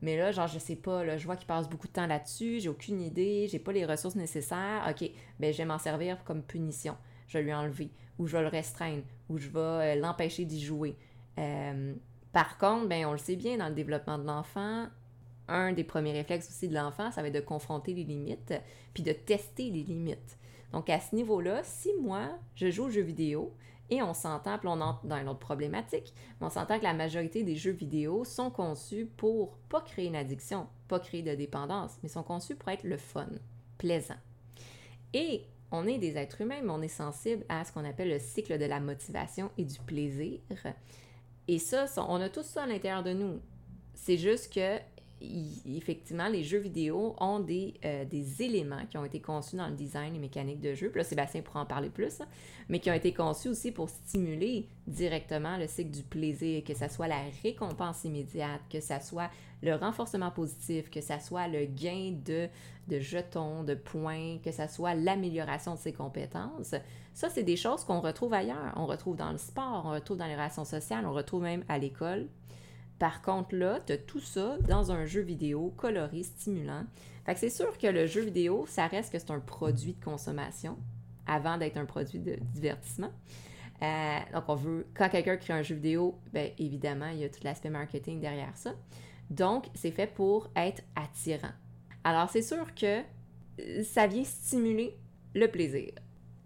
Mais là, genre, je sais pas, là, je vois qu'il passe beaucoup de temps là-dessus, j'ai aucune idée, j'ai pas les ressources nécessaires. OK, ben je vais m'en servir comme punition. Je vais lui enlever, ou je vais le restreindre, ou je vais euh, l'empêcher d'y jouer. Euh, par contre, ben on le sait bien, dans le développement de l'enfant, un des premiers réflexes aussi de l'enfant, ça va être de confronter les limites, puis de tester les limites. Donc à ce niveau-là, si moi, je joue aux jeux vidéo, et on s'entend, puis on entre dans une autre problématique, on s'entend que la majorité des jeux vidéo sont conçus pour pas créer une addiction, pas créer de dépendance, mais sont conçus pour être le fun, plaisant. Et on est des êtres humains, mais on est sensible à ce qu'on appelle le cycle de la motivation et du plaisir. Et ça, on a tous ça à l'intérieur de nous. C'est juste que effectivement, les jeux vidéo ont des, euh, des, éléments qui ont été conçus dans le design et mécanique de jeu. Puis là, Sébastien pourra en parler plus, hein, mais qui ont été conçus aussi pour stimuler directement le cycle du plaisir, que ce soit la récompense immédiate, que ce soit le renforcement positif, que ce soit le gain de, de jetons, de points, que ce soit l'amélioration de ses compétences. Ça, c'est des choses qu'on retrouve ailleurs. On retrouve dans le sport, on retrouve dans les relations sociales, on retrouve même à l'école. Par contre, là, tu as tout ça dans un jeu vidéo coloré, stimulant. Fait que c'est sûr que le jeu vidéo, ça reste que c'est un produit de consommation avant d'être un produit de divertissement. Euh, donc, on veut, quand quelqu'un crée un jeu vidéo, bien évidemment, il y a tout l'aspect marketing derrière ça. Donc, c'est fait pour être attirant. Alors, c'est sûr que euh, ça vient stimuler le plaisir.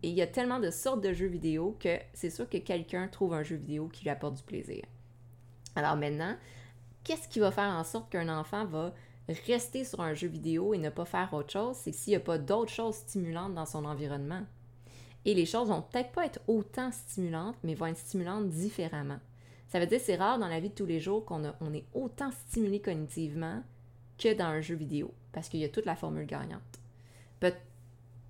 Et il y a tellement de sortes de jeux vidéo que c'est sûr que quelqu'un trouve un jeu vidéo qui lui apporte du plaisir. Alors maintenant, qu'est-ce qui va faire en sorte qu'un enfant va rester sur un jeu vidéo et ne pas faire autre chose? C'est s'il n'y a pas d'autres choses stimulantes dans son environnement. Et les choses vont peut-être pas être autant stimulantes, mais vont être stimulantes différemment. Ça veut dire que c'est rare dans la vie de tous les jours qu'on on est autant stimulé cognitivement que dans un jeu vidéo, parce qu'il y a toute la formule gagnante. Peut-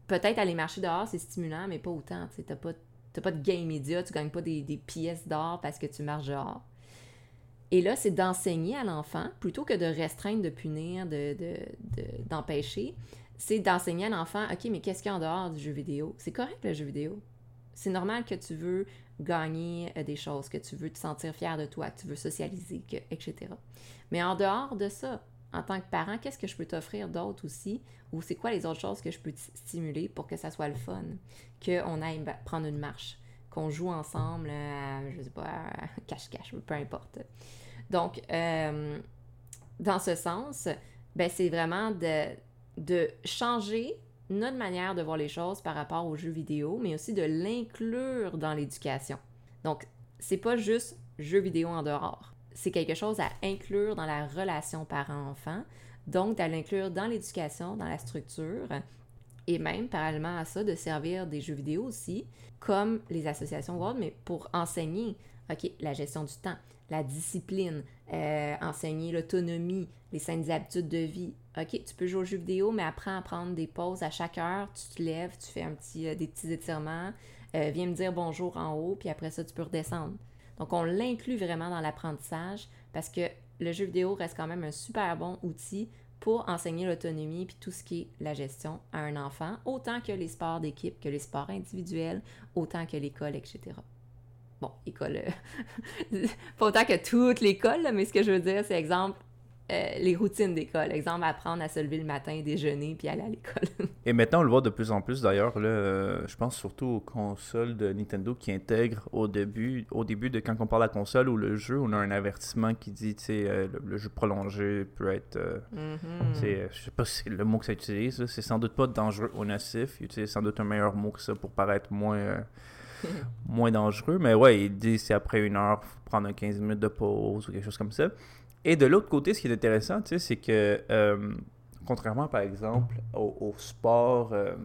Peut-être aller marcher dehors, c'est stimulant, mais pas autant. Tu n'as pas, de gain immédiat, tu gagnes pas des, des pièces d'or parce que tu marches dehors. Et là, c'est d'enseigner à l'enfant, plutôt que de restreindre, de punir, de, de- de- d'empêcher, c'est d'enseigner à l'enfant, OK, mais qu'est-ce qu'il y a en dehors du jeu vidéo? C'est correct le jeu vidéo. C'est normal que tu veux gagner euh, des choses, que tu veux te sentir fier de toi, que tu veux socialiser, etc. Mais en dehors de ça, en tant que parent, qu'est-ce que je peux t'offrir d'autre aussi? Ou c'est quoi les autres choses que je peux stimuler pour que ça soit le fun? Qu'on aille ba- prendre une marche, qu'on joue ensemble à, je sais pas, à cache-cache, peu importe. Donc, euh, dans ce sens, ben, c'est vraiment de, de changer notre manière de voir les choses par rapport aux jeux vidéo, mais aussi de l'inclure dans l'éducation. Donc, c'est pas juste jeux vidéo en dehors. C'est quelque chose à inclure dans la relation parent-enfant, donc à l'inclure dans l'éducation, dans la structure, et même, parallèlement à ça, de servir des jeux vidéo aussi, comme les associations World, mais pour enseigner, OK, la gestion du temps, la discipline, euh, enseigner l'autonomie, les saines habitudes de vie. OK, tu peux jouer aux jeux vidéo, mais apprends à prendre des pauses à chaque heure. Tu te lèves, tu fais un petit, euh, des petits étirements, euh, viens me dire bonjour en haut, puis après ça, tu peux redescendre. Donc, on l'inclut vraiment dans l'apprentissage parce que le jeu vidéo reste quand même un super bon outil pour enseigner l'autonomie puis tout ce qui est la gestion à un enfant, autant que les sports d'équipe, que les sports individuels, autant que l'école, etc. Bon, école, euh, pas autant que toute l'école, mais ce que je veux dire, c'est exemple, euh, les routines d'école. Exemple, apprendre à se lever le matin, déjeuner, puis aller à l'école. Et maintenant, on le voit de plus en plus d'ailleurs. Là, euh, je pense surtout aux consoles de Nintendo qui intègrent au début, au début de quand on parle de la console ou le jeu, on a un avertissement qui dit, tu sais, euh, le, le jeu prolongé peut être, sais, euh, je sais pas si c'est le mot que ça utilise, c'est sans doute pas dangereux ou nocif. Il utilise sans doute un meilleur mot que ça pour paraître moins, moins dangereux. Mais ouais, il dit c'est après une heure, faut prendre un 15 minutes de pause ou quelque chose comme ça. Et de l'autre côté, ce qui est intéressant, c'est que euh, contrairement par exemple au, sport, euh,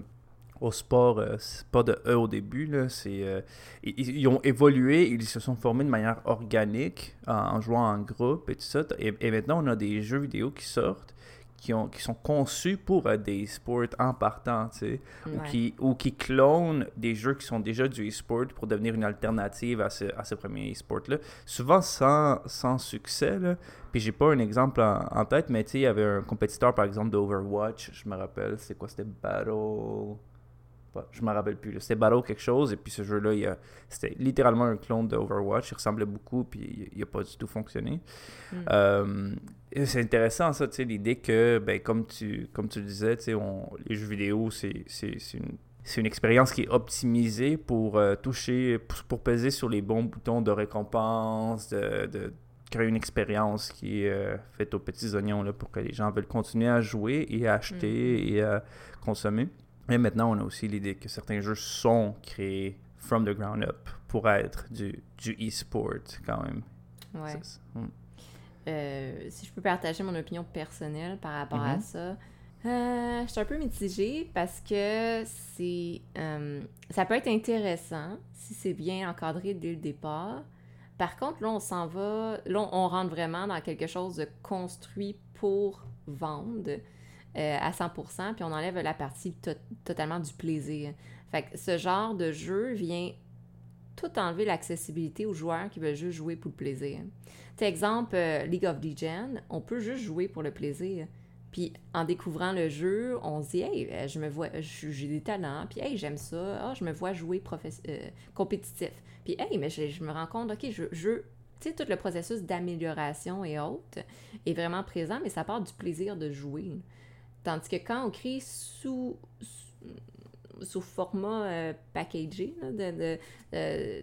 au sport, euh, c'est pas de E au début, là, euh, ils, ont évolué, ils se sont formés de manière organique en, jouant en groupe et tout ça. Et maintenant, on a des jeux vidéo qui sortent. Qui, ont, qui sont conçus pour euh, des sports en partant, tu sais ou, qui, ou qui clonent des jeux qui sont déjà du e-sport pour devenir une alternative à ce, à ce premier e-sport-là. Souvent sans, sans succès. Là. Puis j'ai pas un exemple en, en tête, mais tu sais, il y avait un compétiteur, par exemple, d'Overwatch, je me rappelle, c'est quoi, c'était Battle... Je me rappelle plus. C'était Battle quelque chose, et puis ce jeu-là, c'était littéralement un clone d'Overwatch. Il ressemblait beaucoup, puis il n'a pas du tout fonctionné. Mm. Euh, c'est intéressant, ça, tu sais, l'idée que, ben, comme tu, comme tu le disais, on- les jeux vidéo, c'est une, c'est une expérience qui est optimisée pour euh, toucher, pour, pour peser sur les bons boutons de récompense, de, de créer une expérience qui est euh, faite aux petits oignons là, pour que les gens veulent continuer à jouer et à acheter et à consommer. Et maintenant, on a aussi l'idée que certains jeux sont créés from the ground up pour être du, du e-sport quand même. Ouais. C'est- mm. Euh, si je peux partager mon opinion personnelle par rapport à Mhm. ça, euh, je suis un peu mitigée parce que c'est euh, ça peut être intéressant si c'est bien encadré dès le départ. Par contre, là, on s'en va, là, on rentre vraiment dans quelque chose de construit pour vendre euh, à 100%, puis on enlève la partie to- totalement du plaisir. Fait que ce genre de jeu vient tout enlever l'accessibilité aux joueurs qui veulent juste jouer pour le plaisir. Tu sais, exemple, euh, League of Legends, on peut juste jouer pour le plaisir. Puis en découvrant le jeu, on se dit, hey, euh, je me vois, j'ai des talents, puis hey, j'aime ça, ah, je me vois jouer compétitif. Puis hey, mais je, je me rends compte, ok, je, je tu sais, tout le processus d'amélioration et autres est vraiment présent, mais ça part du plaisir de jouer. Tandis que quand on crée sous, sous, format euh, packagé, de, euh,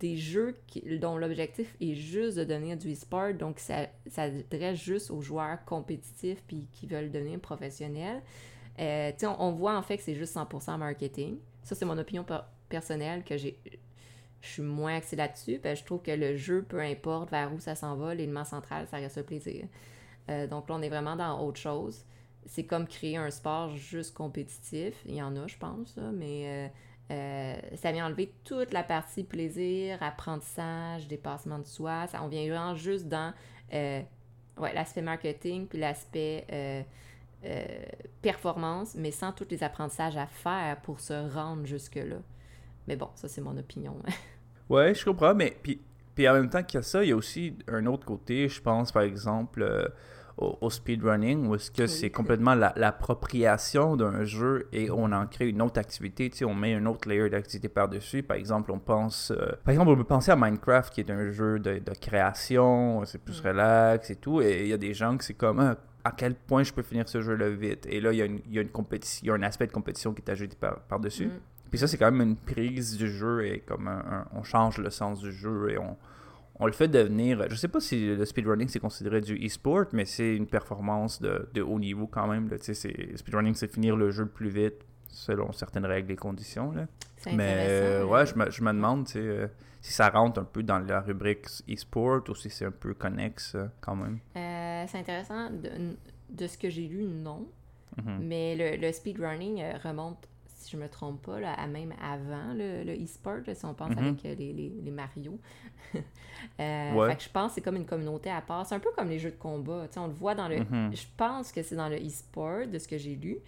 des jeux dont l'objectif est juste de devenir du e-sport, donc ça s'adresse juste aux joueurs compétitifs puis qui veulent devenir professionnels. Euh, on, on voit en fait que c'est juste 100% marketing. Ça, c'est mon opinion per- personnelle que j'ai. Je suis moins axée là-dessus. je trouve que le jeu, peu importe vers où ça s'en va, l'élément central, ça reste le plaisir. Euh, donc là, on est vraiment dans autre chose. C'est comme créer un sport juste compétitif. Il y en a, je pense, mais euh, ça vient enlever toute la partie plaisir, apprentissage, dépassement de soi. Ça, on vient vraiment juste dans euh, ouais, l'aspect marketing puis l'aspect euh, performance, mais sans tous les apprentissages à faire pour se rendre jusque-là. Mais bon, ça, c'est mon opinion. ouais, je comprends, mais puis, puis en même temps qu'il y a ça, il y a aussi un autre côté, je pense, par exemple au, speedrunning, où est-ce que c'est complètement l'appropriation d'un jeu et on en crée une autre activité, tu sais, on met un autre layer d'activité par-dessus. Par exemple, on pense... Euh, par exemple, on peut penser à Minecraft, qui est un jeu de, création, c'est plus mm. relax et tout, et il y a des gens que c'est comme... Ah, à quel point je peux finir ce jeu-là vite? Et là, il y, a une, y a une compétition, il y a un aspect de compétition qui est ajouté par-dessus. Mm. Puis ça, c'est quand même une prise du jeu et comme on change le sens du jeu et on, on le fait devenir. Je sais pas si le speedrunning c'est considéré du e-sport, mais c'est une performance de, haut niveau quand même. Là. Speedrunning, c'est finir le jeu le plus vite selon certaines règles et conditions. Là. Mais euh, ouais, je me, je me demande euh, si ça rentre un peu dans la rubrique e-sport ou si c'est un peu connexe euh, quand même. c'est intéressant. De, ce que j'ai lu, non. Mm-hmm. Mais le, le speedrunning remonte si je me trompe pas, là, à même avant le, e-sport, si on pense avec euh, les, les, les, Mario. euh, fait que je pense que c'est comme une communauté à part. C'est un peu comme les jeux de combat. on le voit dans le. Mm-hmm. Je pense que c'est dans le e-sport, de ce que j'ai lu.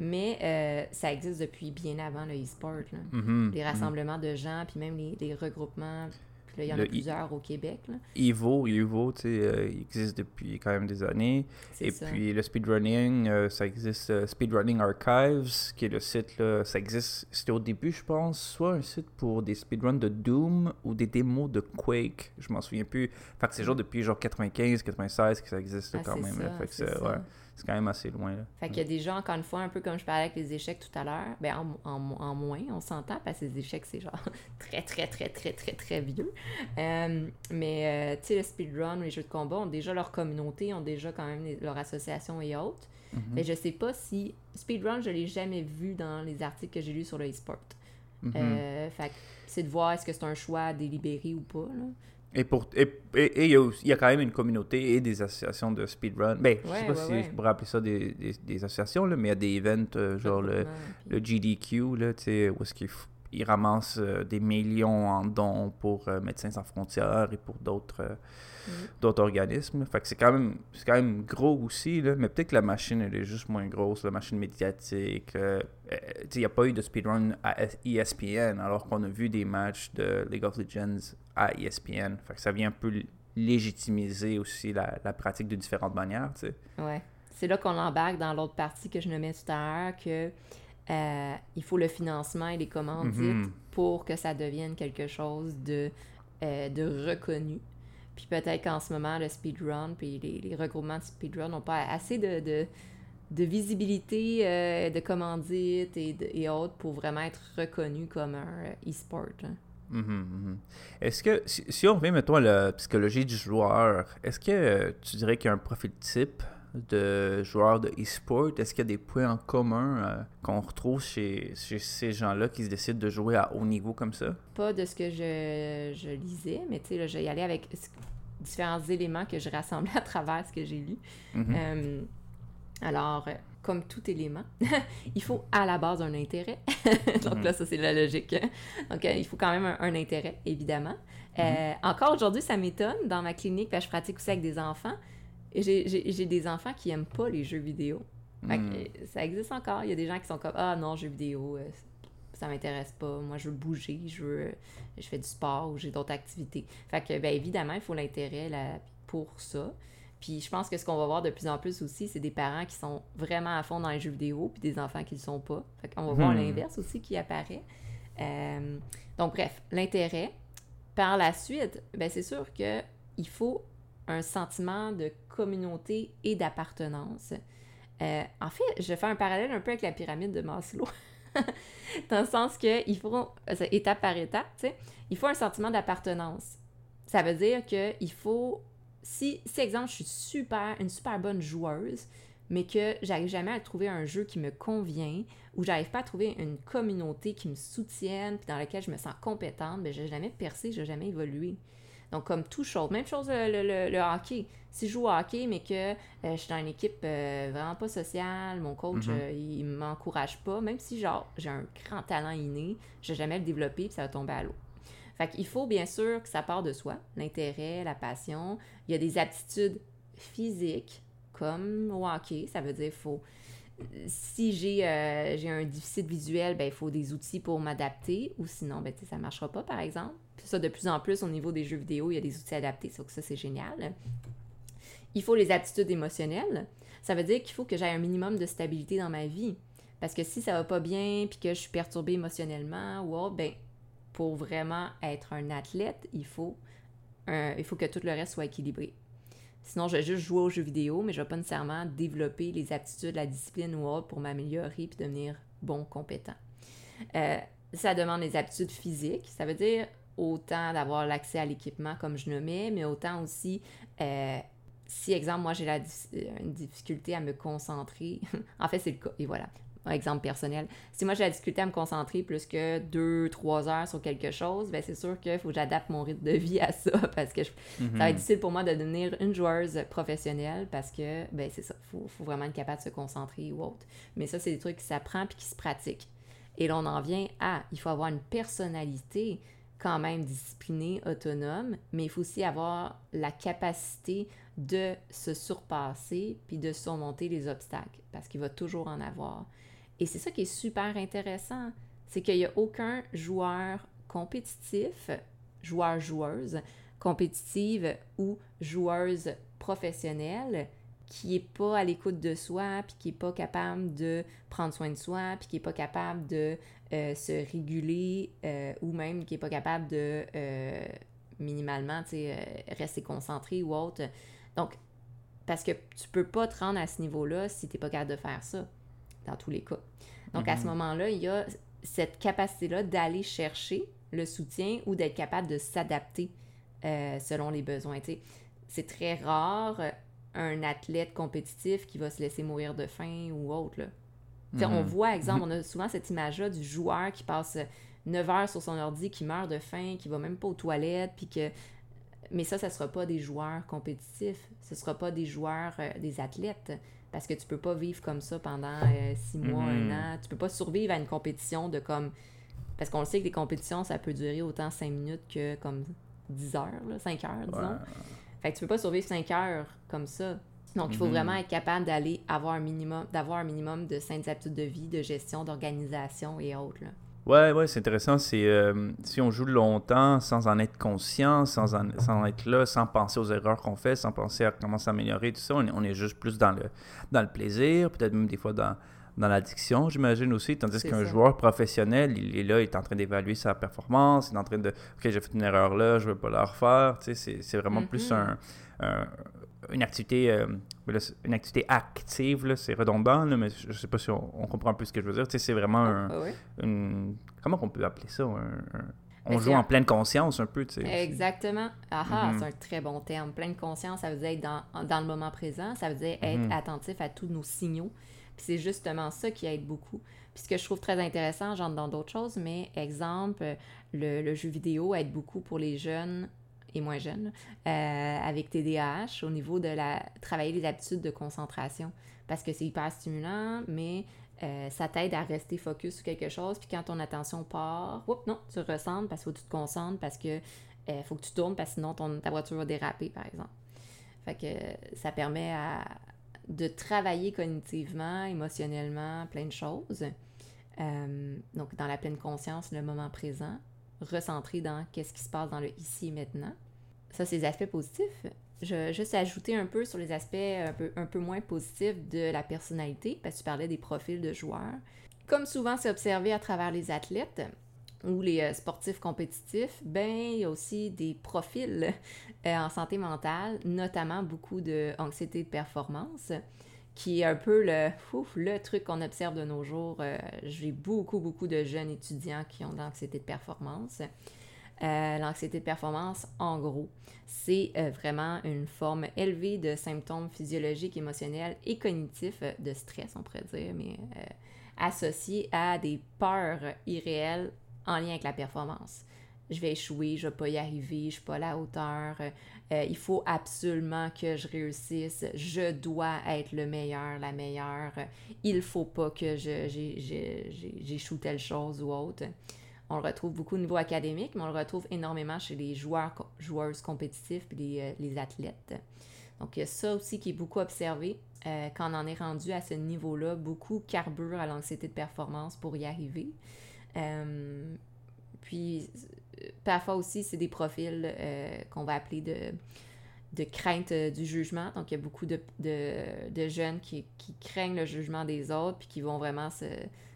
Mais euh, ça existe depuis bien avant le e-sport. Mm-hmm. Les rassemblements de gens, puis même les, les regroupements il y en a plusieurs au Québec. Là. Evo, Evo, tu sais, euh, il existe depuis quand même des années. Et puis le speedrunning, euh, ça existe euh, Speedrunning Archives, qui est le site, là, ça existe, c'était au début, je pense, soit un site pour des speedruns de Doom ou des démos de Quake, je m'en souviens plus. Fait que c'est genre depuis genre 95, 96 que ça existe ah, quand même. fait que c'est, quand même assez loin. Là. Fait qu'il y a des gens, encore une fois, un peu comme je parlais avec les échecs tout à l'heure, ben en, en, moins, on s'entend, parce que les échecs, c'est genre très, très, très, très, très, très vieux. Euh, mais, euh, tu sais, le speedrun, les jeux de combat ont déjà leur communauté, ont déjà quand même leur association et autres. Mm-hmm. Mais je sais pas si... Speedrun, je l'ai jamais vu dans les articles que j'ai lus sur le e-sport. Mm-hmm. Euh, fait c'est de voir est-ce que c'est un choix délibéré ou pas, là. Et pour et, et, il, y a, quand même une communauté et des associations de speedrun. Ben, je sais pas si je pourrais appeler ça des, des, associations, là, mais il y a des events euh, genre le, le, GDQ, là, où est-ce qu'ils ramassent euh, des millions en dons pour euh, Médecins sans frontières et pour d'autres mm. d'autres organismes. Fait que c'est quand même c'est quand même gros aussi, là, mais peut-être que la machine elle est juste moins grosse, la machine médiatique. il n'y a pas eu de speedrun à ESPN alors qu'on a vu des matchs de League of Legends à ESPN. Fait que ça vient un peu légitimiser aussi la, la pratique de différentes manières. Ouais. C'est là qu'on embarque dans l'autre partie que je nommais tout à l'heure, que euh, il faut le financement et les commandites mm-hmm. pour que ça devienne quelque chose de, euh, de reconnu. Puis peut-être qu'en ce moment, le speedrun puis les, les, regroupements de speedrun n'ont pas assez de, de, de visibilité, euh, de commandites et, et, autres pour vraiment être reconnu comme un e-sport. Hein. Mhm, mhm. Est-ce que, si, on revient, mettons, à la psychologie du joueur, est-ce que tu dirais qu'il y a un profil type de joueur de e-sport? Est-ce qu'il y a des points en commun euh, qu'on retrouve chez, ces gens-là qui se décident de jouer à haut niveau comme ça? Pas de ce que je, je lisais, mais tu sais, je vais y aller avec différents éléments que je rassemblais à travers ce que j'ai lu. Mhm. Euh, alors, comme tout élément, il faut à la base un intérêt. Donc là, ça, c'est la logique. Donc, euh, il faut quand même un, intérêt, évidemment. Euh, mhm. encore aujourd'hui, ça m'étonne. Dans ma clinique, je pratique aussi avec des enfants. J'ai des enfants qui n'aiment pas les jeux vidéo. Mhm. Ça existe encore. Il y a des gens qui sont comme Ah non, jeux vidéo, euh, ça m'intéresse pas. Moi, je veux bouger, je veux, je fais du sport ou j'ai d'autres activités. Fait que, bien évidemment, il faut l'intérêt pour ça. Puis je pense que ce qu'on va voir de plus en plus aussi, c'est des parents qui sont vraiment à fond dans les jeux vidéo, puis des enfants qui ne le sont pas. Fait qu'on va voir hmm. l'inverse aussi qui apparaît. Euh, donc bref, l'intérêt. Par la suite, ben c'est sûr qu'il faut un sentiment de communauté et d'appartenance. Euh, en fait, je fais un parallèle un peu avec la pyramide de Maslow. dans le sens que il faut, étape par étape, il faut un sentiment d'appartenance. Ça veut dire qu'il faut si, si, exemple, je suis super, une super bonne joueuse, mais que j'arrive jamais à trouver un jeu qui me convient, ou j'arrive pas à trouver une communauté qui me soutienne, puis dans laquelle je me sens compétente, ben, je n'ai jamais percé, je n'ai jamais évolué. Donc, comme tout chose, même chose le, le, hockey. Si je joue au hockey, mais que euh, je suis dans une équipe euh, vraiment pas sociale, mon coach, mhm. euh, il m'encourage pas, même si genre j'ai un grand talent inné, je vais jamais le développer puis ça va tomber à l'eau. Fait qu'il faut bien sûr que ça part de soi, l'intérêt, la passion. Il y a des aptitudes physiques, comme au hockey, ça veut dire faut si j'ai un déficit visuel, ben, il faut des outils pour m'adapter, ou sinon, ben, ça ne marchera pas, par exemple. Puis ça, de plus en plus, au niveau des jeux vidéo, il y a des outils adaptés, sauf que ça, c'est génial. Il faut les aptitudes émotionnelles. Ça veut dire qu'il faut que j'aie un minimum de stabilité dans ma vie. Parce que si ça va pas bien, puis que je suis perturbée émotionnellement ou ben, pour vraiment être un athlète, il faut, il faut que tout le reste soit équilibré. Sinon, je vais juste jouer aux jeux vidéo, mais je ne vais pas nécessairement développer les aptitudes, la discipline ou autre pour m'améliorer puis devenir bon, compétent. Euh, ça demande des aptitudes physiques. Ça veut dire autant d'avoir l'accès à l'équipement comme je nommais, mais autant aussi euh, si, exemple, moi j'ai une difficulté à me concentrer, en fait c'est le cas, et voilà, exemple personnel. Si moi j'ai la difficulté à me concentrer plus que deux, trois heures sur quelque chose, ben c'est sûr qu'il faut que j'adapte mon rythme de vie à ça parce que ça va être mhm. difficile pour moi de devenir une joueuse professionnelle parce que, ben c'est ça, il faut, faut, vraiment être capable de se concentrer ou autre. Mais ça, c'est des trucs qui s'apprend puis qui se pratiquent. Et là, on en vient à, il faut avoir une personnalité quand même disciplinée, autonome, mais il faut aussi avoir la capacité de se surpasser puis de surmonter les obstacles parce qu'il va toujours en avoir. Et c'est ça qui est super intéressant, c'est qu'il n'y a aucun joueur compétitif, joueur-joueuse, compétitive ou joueuse professionnelle qui n'est pas à l'écoute de soi, puis qui n'est pas capable de prendre soin de soi, puis qui n'est pas capable de euh, se réguler, euh, ou même qui n'est pas capable de euh, minimalement rester concentré ou autre. Donc, parce que tu peux pas te rendre à ce niveau-là si tu n'es pas capable de faire ça dans tous les cas. Donc, à ce mhm. moment-là, il y a cette capacité-là d'aller chercher le soutien ou d'être capable de s'adapter euh, selon les besoins. C'est très rare euh, un athlète compétitif qui va se laisser mourir de faim ou autre. On mhm. voit, exemple, on a souvent cette image-là du joueur qui passe 9 heures sur son ordi, qui meurt de faim, qui va même pas aux toilettes, puis que... Mais ça, ça ne sera pas des joueurs compétitifs, ce ne sera pas des joueurs, euh, des athlètes parce que tu peux pas vivre comme ça pendant euh, six mois, un mhm. an. Tu peux pas survivre à une compétition de comme. Parce qu'on le sait que les compétitions, ça peut durer autant cinq minutes que comme 10 heures, là, 5 heures, disons. Fait que tu peux pas survivre cinq heures comme ça. Donc, il faut mhm. vraiment être capable d'aller avoir un minimum, d'avoir un minimum de saines habitudes de vie, de gestion, d'organisation et autres. Là. Ouais, ouais, c'est intéressant. C'est euh, si on joue longtemps sans en être conscient, sans en, sans être là, sans penser aux erreurs qu'on fait, sans penser à comment s'améliorer, tout ça, on est, juste plus dans le, dans le plaisir, peut-être même des fois dans, dans l'addiction, j'imagine aussi. Tandis qu'un joueur professionnel, il est là, il est en train d'évaluer sa performance, il est en train de OK, j'ai fait une erreur là, je ne veux pas la refaire. Tu sais, c'est vraiment plus mm-hmm. un, une activité, euh, une activité active, c'est redondant, mais je ne sais pas si on, comprend un peu ce que je veux dire. c'est vraiment un, une, comment on peut appeler ça? on joue en pleine conscience un peu, tu sais. Exactement. Ah, ah c'est un très bon terme. Pleine conscience, ça veut dire être dans, dans le moment présent, ça veut dire être mhm. attentif à tous nos signaux. Puis c'est justement ça qui aide beaucoup. Puis ce que je trouve très intéressant, j'entre dans d'autres choses, mais exemple, le, le, jeu vidéo aide beaucoup pour les jeunes et moins jeunes, euh, avec TDAH, au niveau de la travailler les habitudes de concentration. Parce que c'est hyper stimulant, mais euh, ça t'aide à rester focus sur quelque chose. Puis quand ton attention part, oups, non, tu ressens parce qu'il faut que tu te concentres, parce que euh, faut que tu tournes, parce que sinon ta voiture va déraper, par exemple. Fait que ça permet de travailler cognitivement, émotionnellement, plein de choses. donc, dans la pleine conscience, le moment présent recentrer dans qu'est-ce qui se passe dans le ici et maintenant. Ça, c'est les aspects positifs. Je juste ajouter un peu sur les aspects un peu, un peu moins positifs de la personnalité, parce que tu parlais des profils de joueurs. Comme souvent c'est observé à travers les athlètes ou les euh, sportifs compétitifs, ben il y a aussi des profils euh, en santé mentale, notamment beaucoup d'anxiété de performance qui est un peu le, truc qu'on observe de nos jours. Euh, j'ai beaucoup, beaucoup de jeunes étudiants qui ont de l'anxiété de performance. Euh, l'anxiété de performance, en gros, c'est euh, vraiment une forme élevée de symptômes physiologiques, émotionnels et cognitifs de stress, on pourrait dire, mais associés à des peurs irréelles en lien avec la performance. Je vais échouer, je vais pas y arriver, je suis pas à la hauteur, euh, il faut absolument que je réussisse, je dois être le meilleur, la meilleure, il faut pas que j'échoue telle chose ou autre. On le retrouve beaucoup au niveau académique, mais on le retrouve énormément chez les joueurs, joueuses compétitifs et les, euh, les, athlètes. Donc, il y a ça aussi qui est beaucoup observé. Euh, quand on en est rendu à ce niveau-là, beaucoup carburent à l'anxiété de performance pour y arriver. Puis, parfois aussi, c'est des profils qu'on va appeler de, de crainte du jugement. Donc, il y a beaucoup de, de, jeunes qui, qui, craignent le jugement des autres puis qui vont vraiment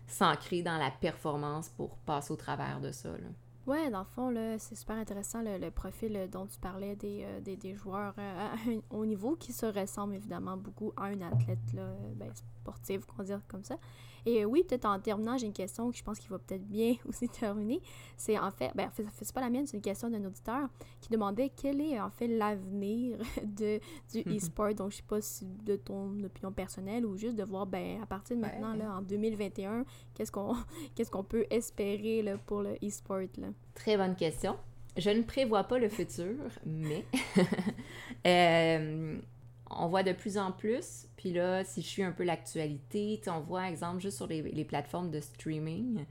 s'ancrer dans la performance pour passer au travers de ça. Là. Ouais, dans le fond, là, c'est super intéressant le, profil dont tu parlais des, euh, des, joueurs euh, au niveau qui se ressemblent évidemment beaucoup à un athlète là, ben, sportif, qu'on dire comme ça. Et oui, peut-être en terminant, j'ai une question que je pense qu'il va peut-être bien aussi terminer. C'est en fait, ben, c'est pas la mienne, c'est une question d'un auditeur qui demandait quel est en fait l'avenir de, du e-sport. Donc, je sais pas si de ton opinion personnelle ou juste de voir, ben, à partir de maintenant, là, en 2021, qu'est-ce qu'on qu'est-ce qu'on peut espérer là, pour le e-sport. Très bonne question. Je ne prévois pas le futur, mais euh, on voit de plus en plus. Puis là, si je suis un peu l'actualité, on voit, exemple, juste sur les, plateformes de streaming,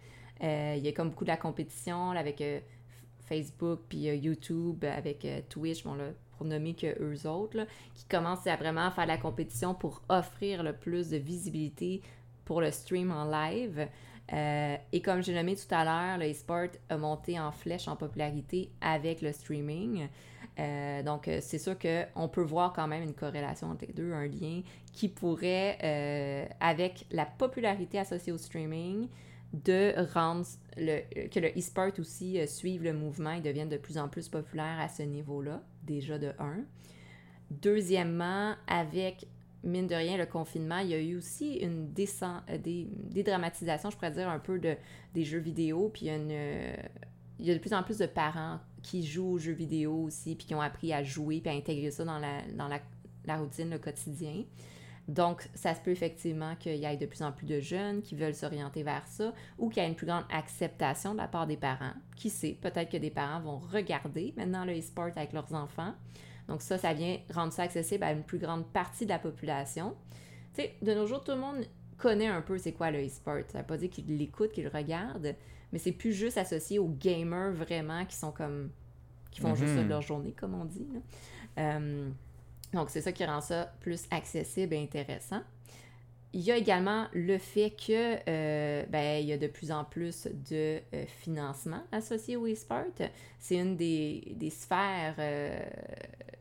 euh, il y a comme beaucoup de la compétition avec euh, Facebook, puis euh, YouTube, avec Twitch, bon là, pour nommer que eux autres, qui commencent à vraiment faire la compétition pour offrir le plus de visibilité pour le stream en live. et comme j'ai nommé tout à l'heure, le e-sport a monté en flèche en popularité avec le streaming. Euh, donc, euh, c'est sûr qu'on peut voir quand même une corrélation entre les deux, un lien qui pourrait, euh, avec la popularité associée au streaming, de rendre le, que le e-sport aussi suive le mouvement et devienne de plus en plus populaire à ce niveau-là, déjà de un. Deuxièmement, avec, mine de rien, le confinement, il y a eu aussi une descente, des, dédramatisation, je pourrais dire, un peu de, des jeux vidéo, puis une il y a de plus en plus de parents qui jouent aux jeux vidéo aussi, puis qui ont appris à jouer, puis à intégrer ça dans la, dans la, routine, le quotidien. Donc, ça se peut effectivement qu'il y ait de plus en plus de jeunes qui veulent s'orienter vers ça ou qu'il y ait une plus grande acceptation de la part des parents. Qui sait, peut-être que des parents vont regarder maintenant le e-sport avec leurs enfants. Donc ça, ça vient rendre ça accessible à une plus grande partie de la population. Tu sais, de nos jours, tout le monde connaît un peu c'est quoi le e-sport. Ça ne veut pas dire qu'il l'écoute, qu'il le regarde, mais c'est plus juste associé aux gamers vraiment qui sont comme. qui font juste ça de mhm. leur journée, comme on dit. Euh, donc, c'est ça qui rend ça plus accessible et intéressant. Il y a également le fait que euh, ben, il y a de plus en plus de euh, financement associé au e-sport. C'est une des, des sphères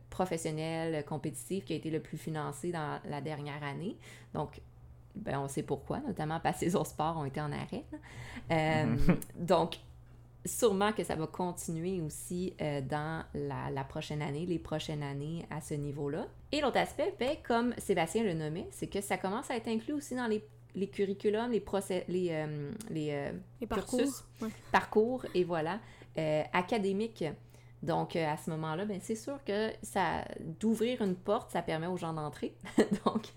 professionnelles, compétitives qui a été le plus financée dans la dernière année. Donc, ben, on sait pourquoi, notamment parce que les autres sports ont été en arrêt. Euh, mhm. donc, sûrement que ça va continuer aussi euh, dans la, prochaine année, les prochaines années à ce niveau-là. Et l'autre aspect, ben, comme Sébastien le nommait, c'est que ça commence à être inclus aussi dans les, les curriculums, les, procès, les, euh, les, parcours. parcours, et voilà, académiques. Donc, à ce moment-là, ben, c'est sûr que ça d'ouvrir une porte, ça permet aux gens d'entrer. Donc,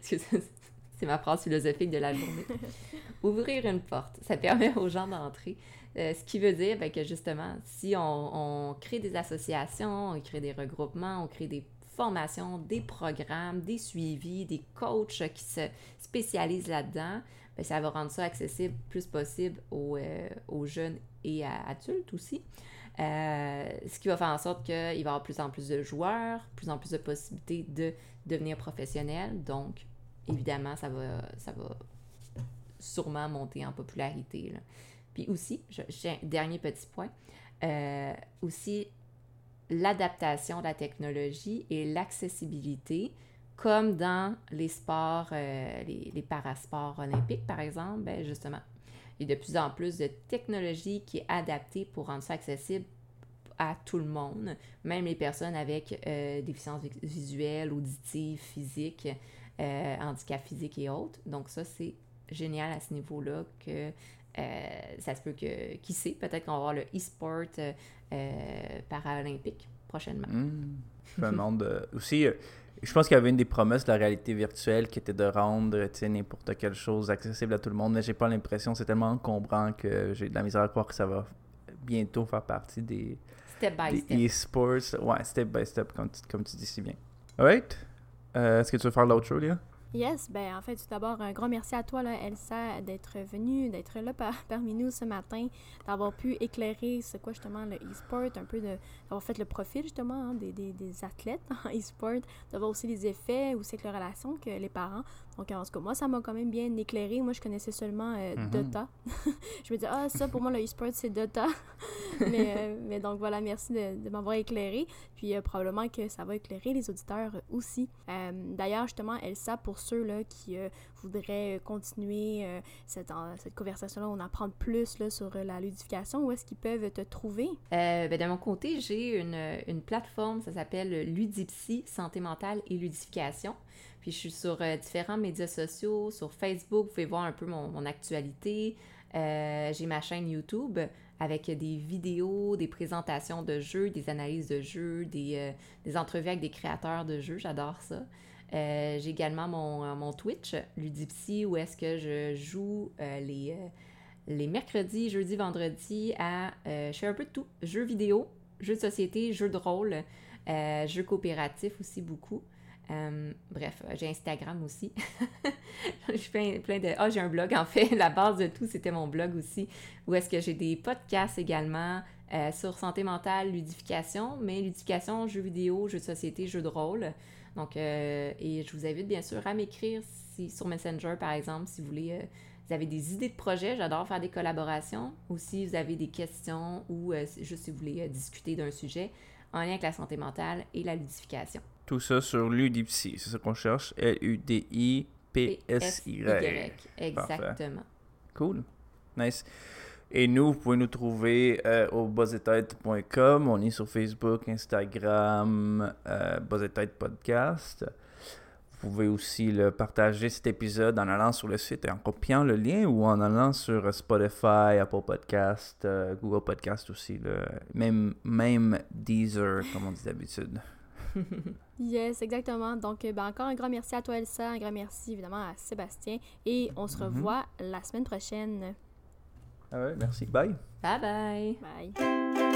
c'est ma phrase philosophique de la journée. Ouvrir une porte, ça permet aux gens d'entrer. Euh, ce qui veut dire ben, que justement, si on, crée des associations, on crée des regroupements, on crée des formations, des programmes, des suivis, des coachs qui se spécialisent là-dedans, ben, ça va rendre ça accessible plus possible aux, euh, jeunes et à adultes aussi. Euh, ce qui va faire en sorte qu'il va y avoir plus en plus de joueurs, plus en plus de possibilités de devenir professionnels. Donc, évidemment, ça va, ça va sûrement monter en popularité. Puis aussi, j'ai un dernier petit point, euh, aussi l'adaptation de la technologie et l'accessibilité, comme dans les sports, euh, les, les, parasports olympiques, par exemple, ben justement, il y a de plus en plus de technologie qui est adaptée pour rendre ça accessible à tout le monde, même les personnes avec euh, déficience visuelle, auditive, physique. Euh, handicap physique et autres. Donc ça, c'est génial à ce niveau-là que euh, ça se peut que, qui sait, peut-être qu'on va avoir le e-sport euh, paralympique prochainement. Mmh. Je me demande aussi, je pense qu'il y avait une des promesses de la réalité virtuelle qui était de rendre n'importe quelle chose accessible à tout le monde, mais j'ai pas l'impression, c'est tellement encombrant que j'ai de la misère à croire que ça va bientôt faire partie des, Step by des step. e-sports. Ouais, step by step, comme tu, comme tu dis si bien. Alright. Euh, Est-ce que tu veux faire l'autre show, Léa? Yes, ben en fait, tout d'abord, un grand merci à toi, Elsa, d'être venue, d'être là par- parmi nous ce matin, d'avoir pu éclairer c'est quoi justement le e-sport, un peu d'avoir fait le profil justement hein, des, des, des athlètes en e-sport, d'avoir aussi les effets, aussi avec les relations que les parents. Donc en tout cas, moi, ça m'a quand même bien éclairé. Moi, je connaissais seulement euh, Mhm. Dota. je me disais, ah, ça, pour moi, le e-sport, c'est Dota. mais, euh, mais donc voilà, merci de, de m'avoir éclairé. Puis euh, probablement que ça va éclairer les auditeurs aussi. Euh, D'ailleurs, justement, Elsa, pour ceux là, qui euh, voudraient euh, continuer euh, cette, conversation-là, on apprend plus là, sur euh, la ludification, où est-ce qu'ils peuvent te trouver? Euh, ben, de mon côté, j'ai une, une plateforme, ça s'appelle Ludipsy, Santé mentale et ludification. Puis je suis sur euh, différents médias sociaux, sur Facebook, vous pouvez voir un peu mon, actualité. Euh, j'ai ma chaîne YouTube avec des vidéos, des présentations de jeux, des analyses de jeux, des, euh, des entrevues avec des créateurs de jeux, j'adore ça. J'ai également mon, mon Twitch, Ludipsy, où est-ce que je joue les, les mercredis, jeudis, vendredis à... je fais un peu de tout. Jeux vidéo, jeux de société, jeux de rôle, jeux coopératifs aussi beaucoup. Euh, bref, euh, j'ai Instagram aussi. je plein de... Ah, j'ai un blog en fait. La base de tout, c'était mon blog aussi. Où est-ce que j'ai des podcasts également euh, sur santé mentale, ludification, mais ludification, jeux vidéo, jeux de société, jeux de rôle. Donc, euh, et je vous invite bien sûr à m'écrire sur Messenger, par exemple, si vous voulez... vous avez des idées de projets, j'adore faire des collaborations. Ou si vous avez des questions ou juste si vous voulez discuter d'un sujet en lien avec la santé mentale et la ludification. Tout ça sur Ludipsy, c'est ça qu'on cherche. L-U-D-I-P-S-Y. PSY. Exactement. Cool. Nice. Et nous, vous pouvez nous trouver euh, au buzzetête.com. On est sur Facebook, Instagram, euh, Buzzetête Podcast. Vous pouvez aussi le partager cet épisode en allant sur le site et en copiant le lien ou en allant sur Spotify, Apple Podcast, euh, Google Podcast aussi. Même, même Deezer, comme on dit d'habitude. Yes, exactement. Donc, euh, ben, encore un grand merci à toi, Elsa. Un grand merci, évidemment, à Sébastien. Et on se Mhm. revoit la semaine prochaine. Ah ouais, merci. Bye. Bye bye! Bye.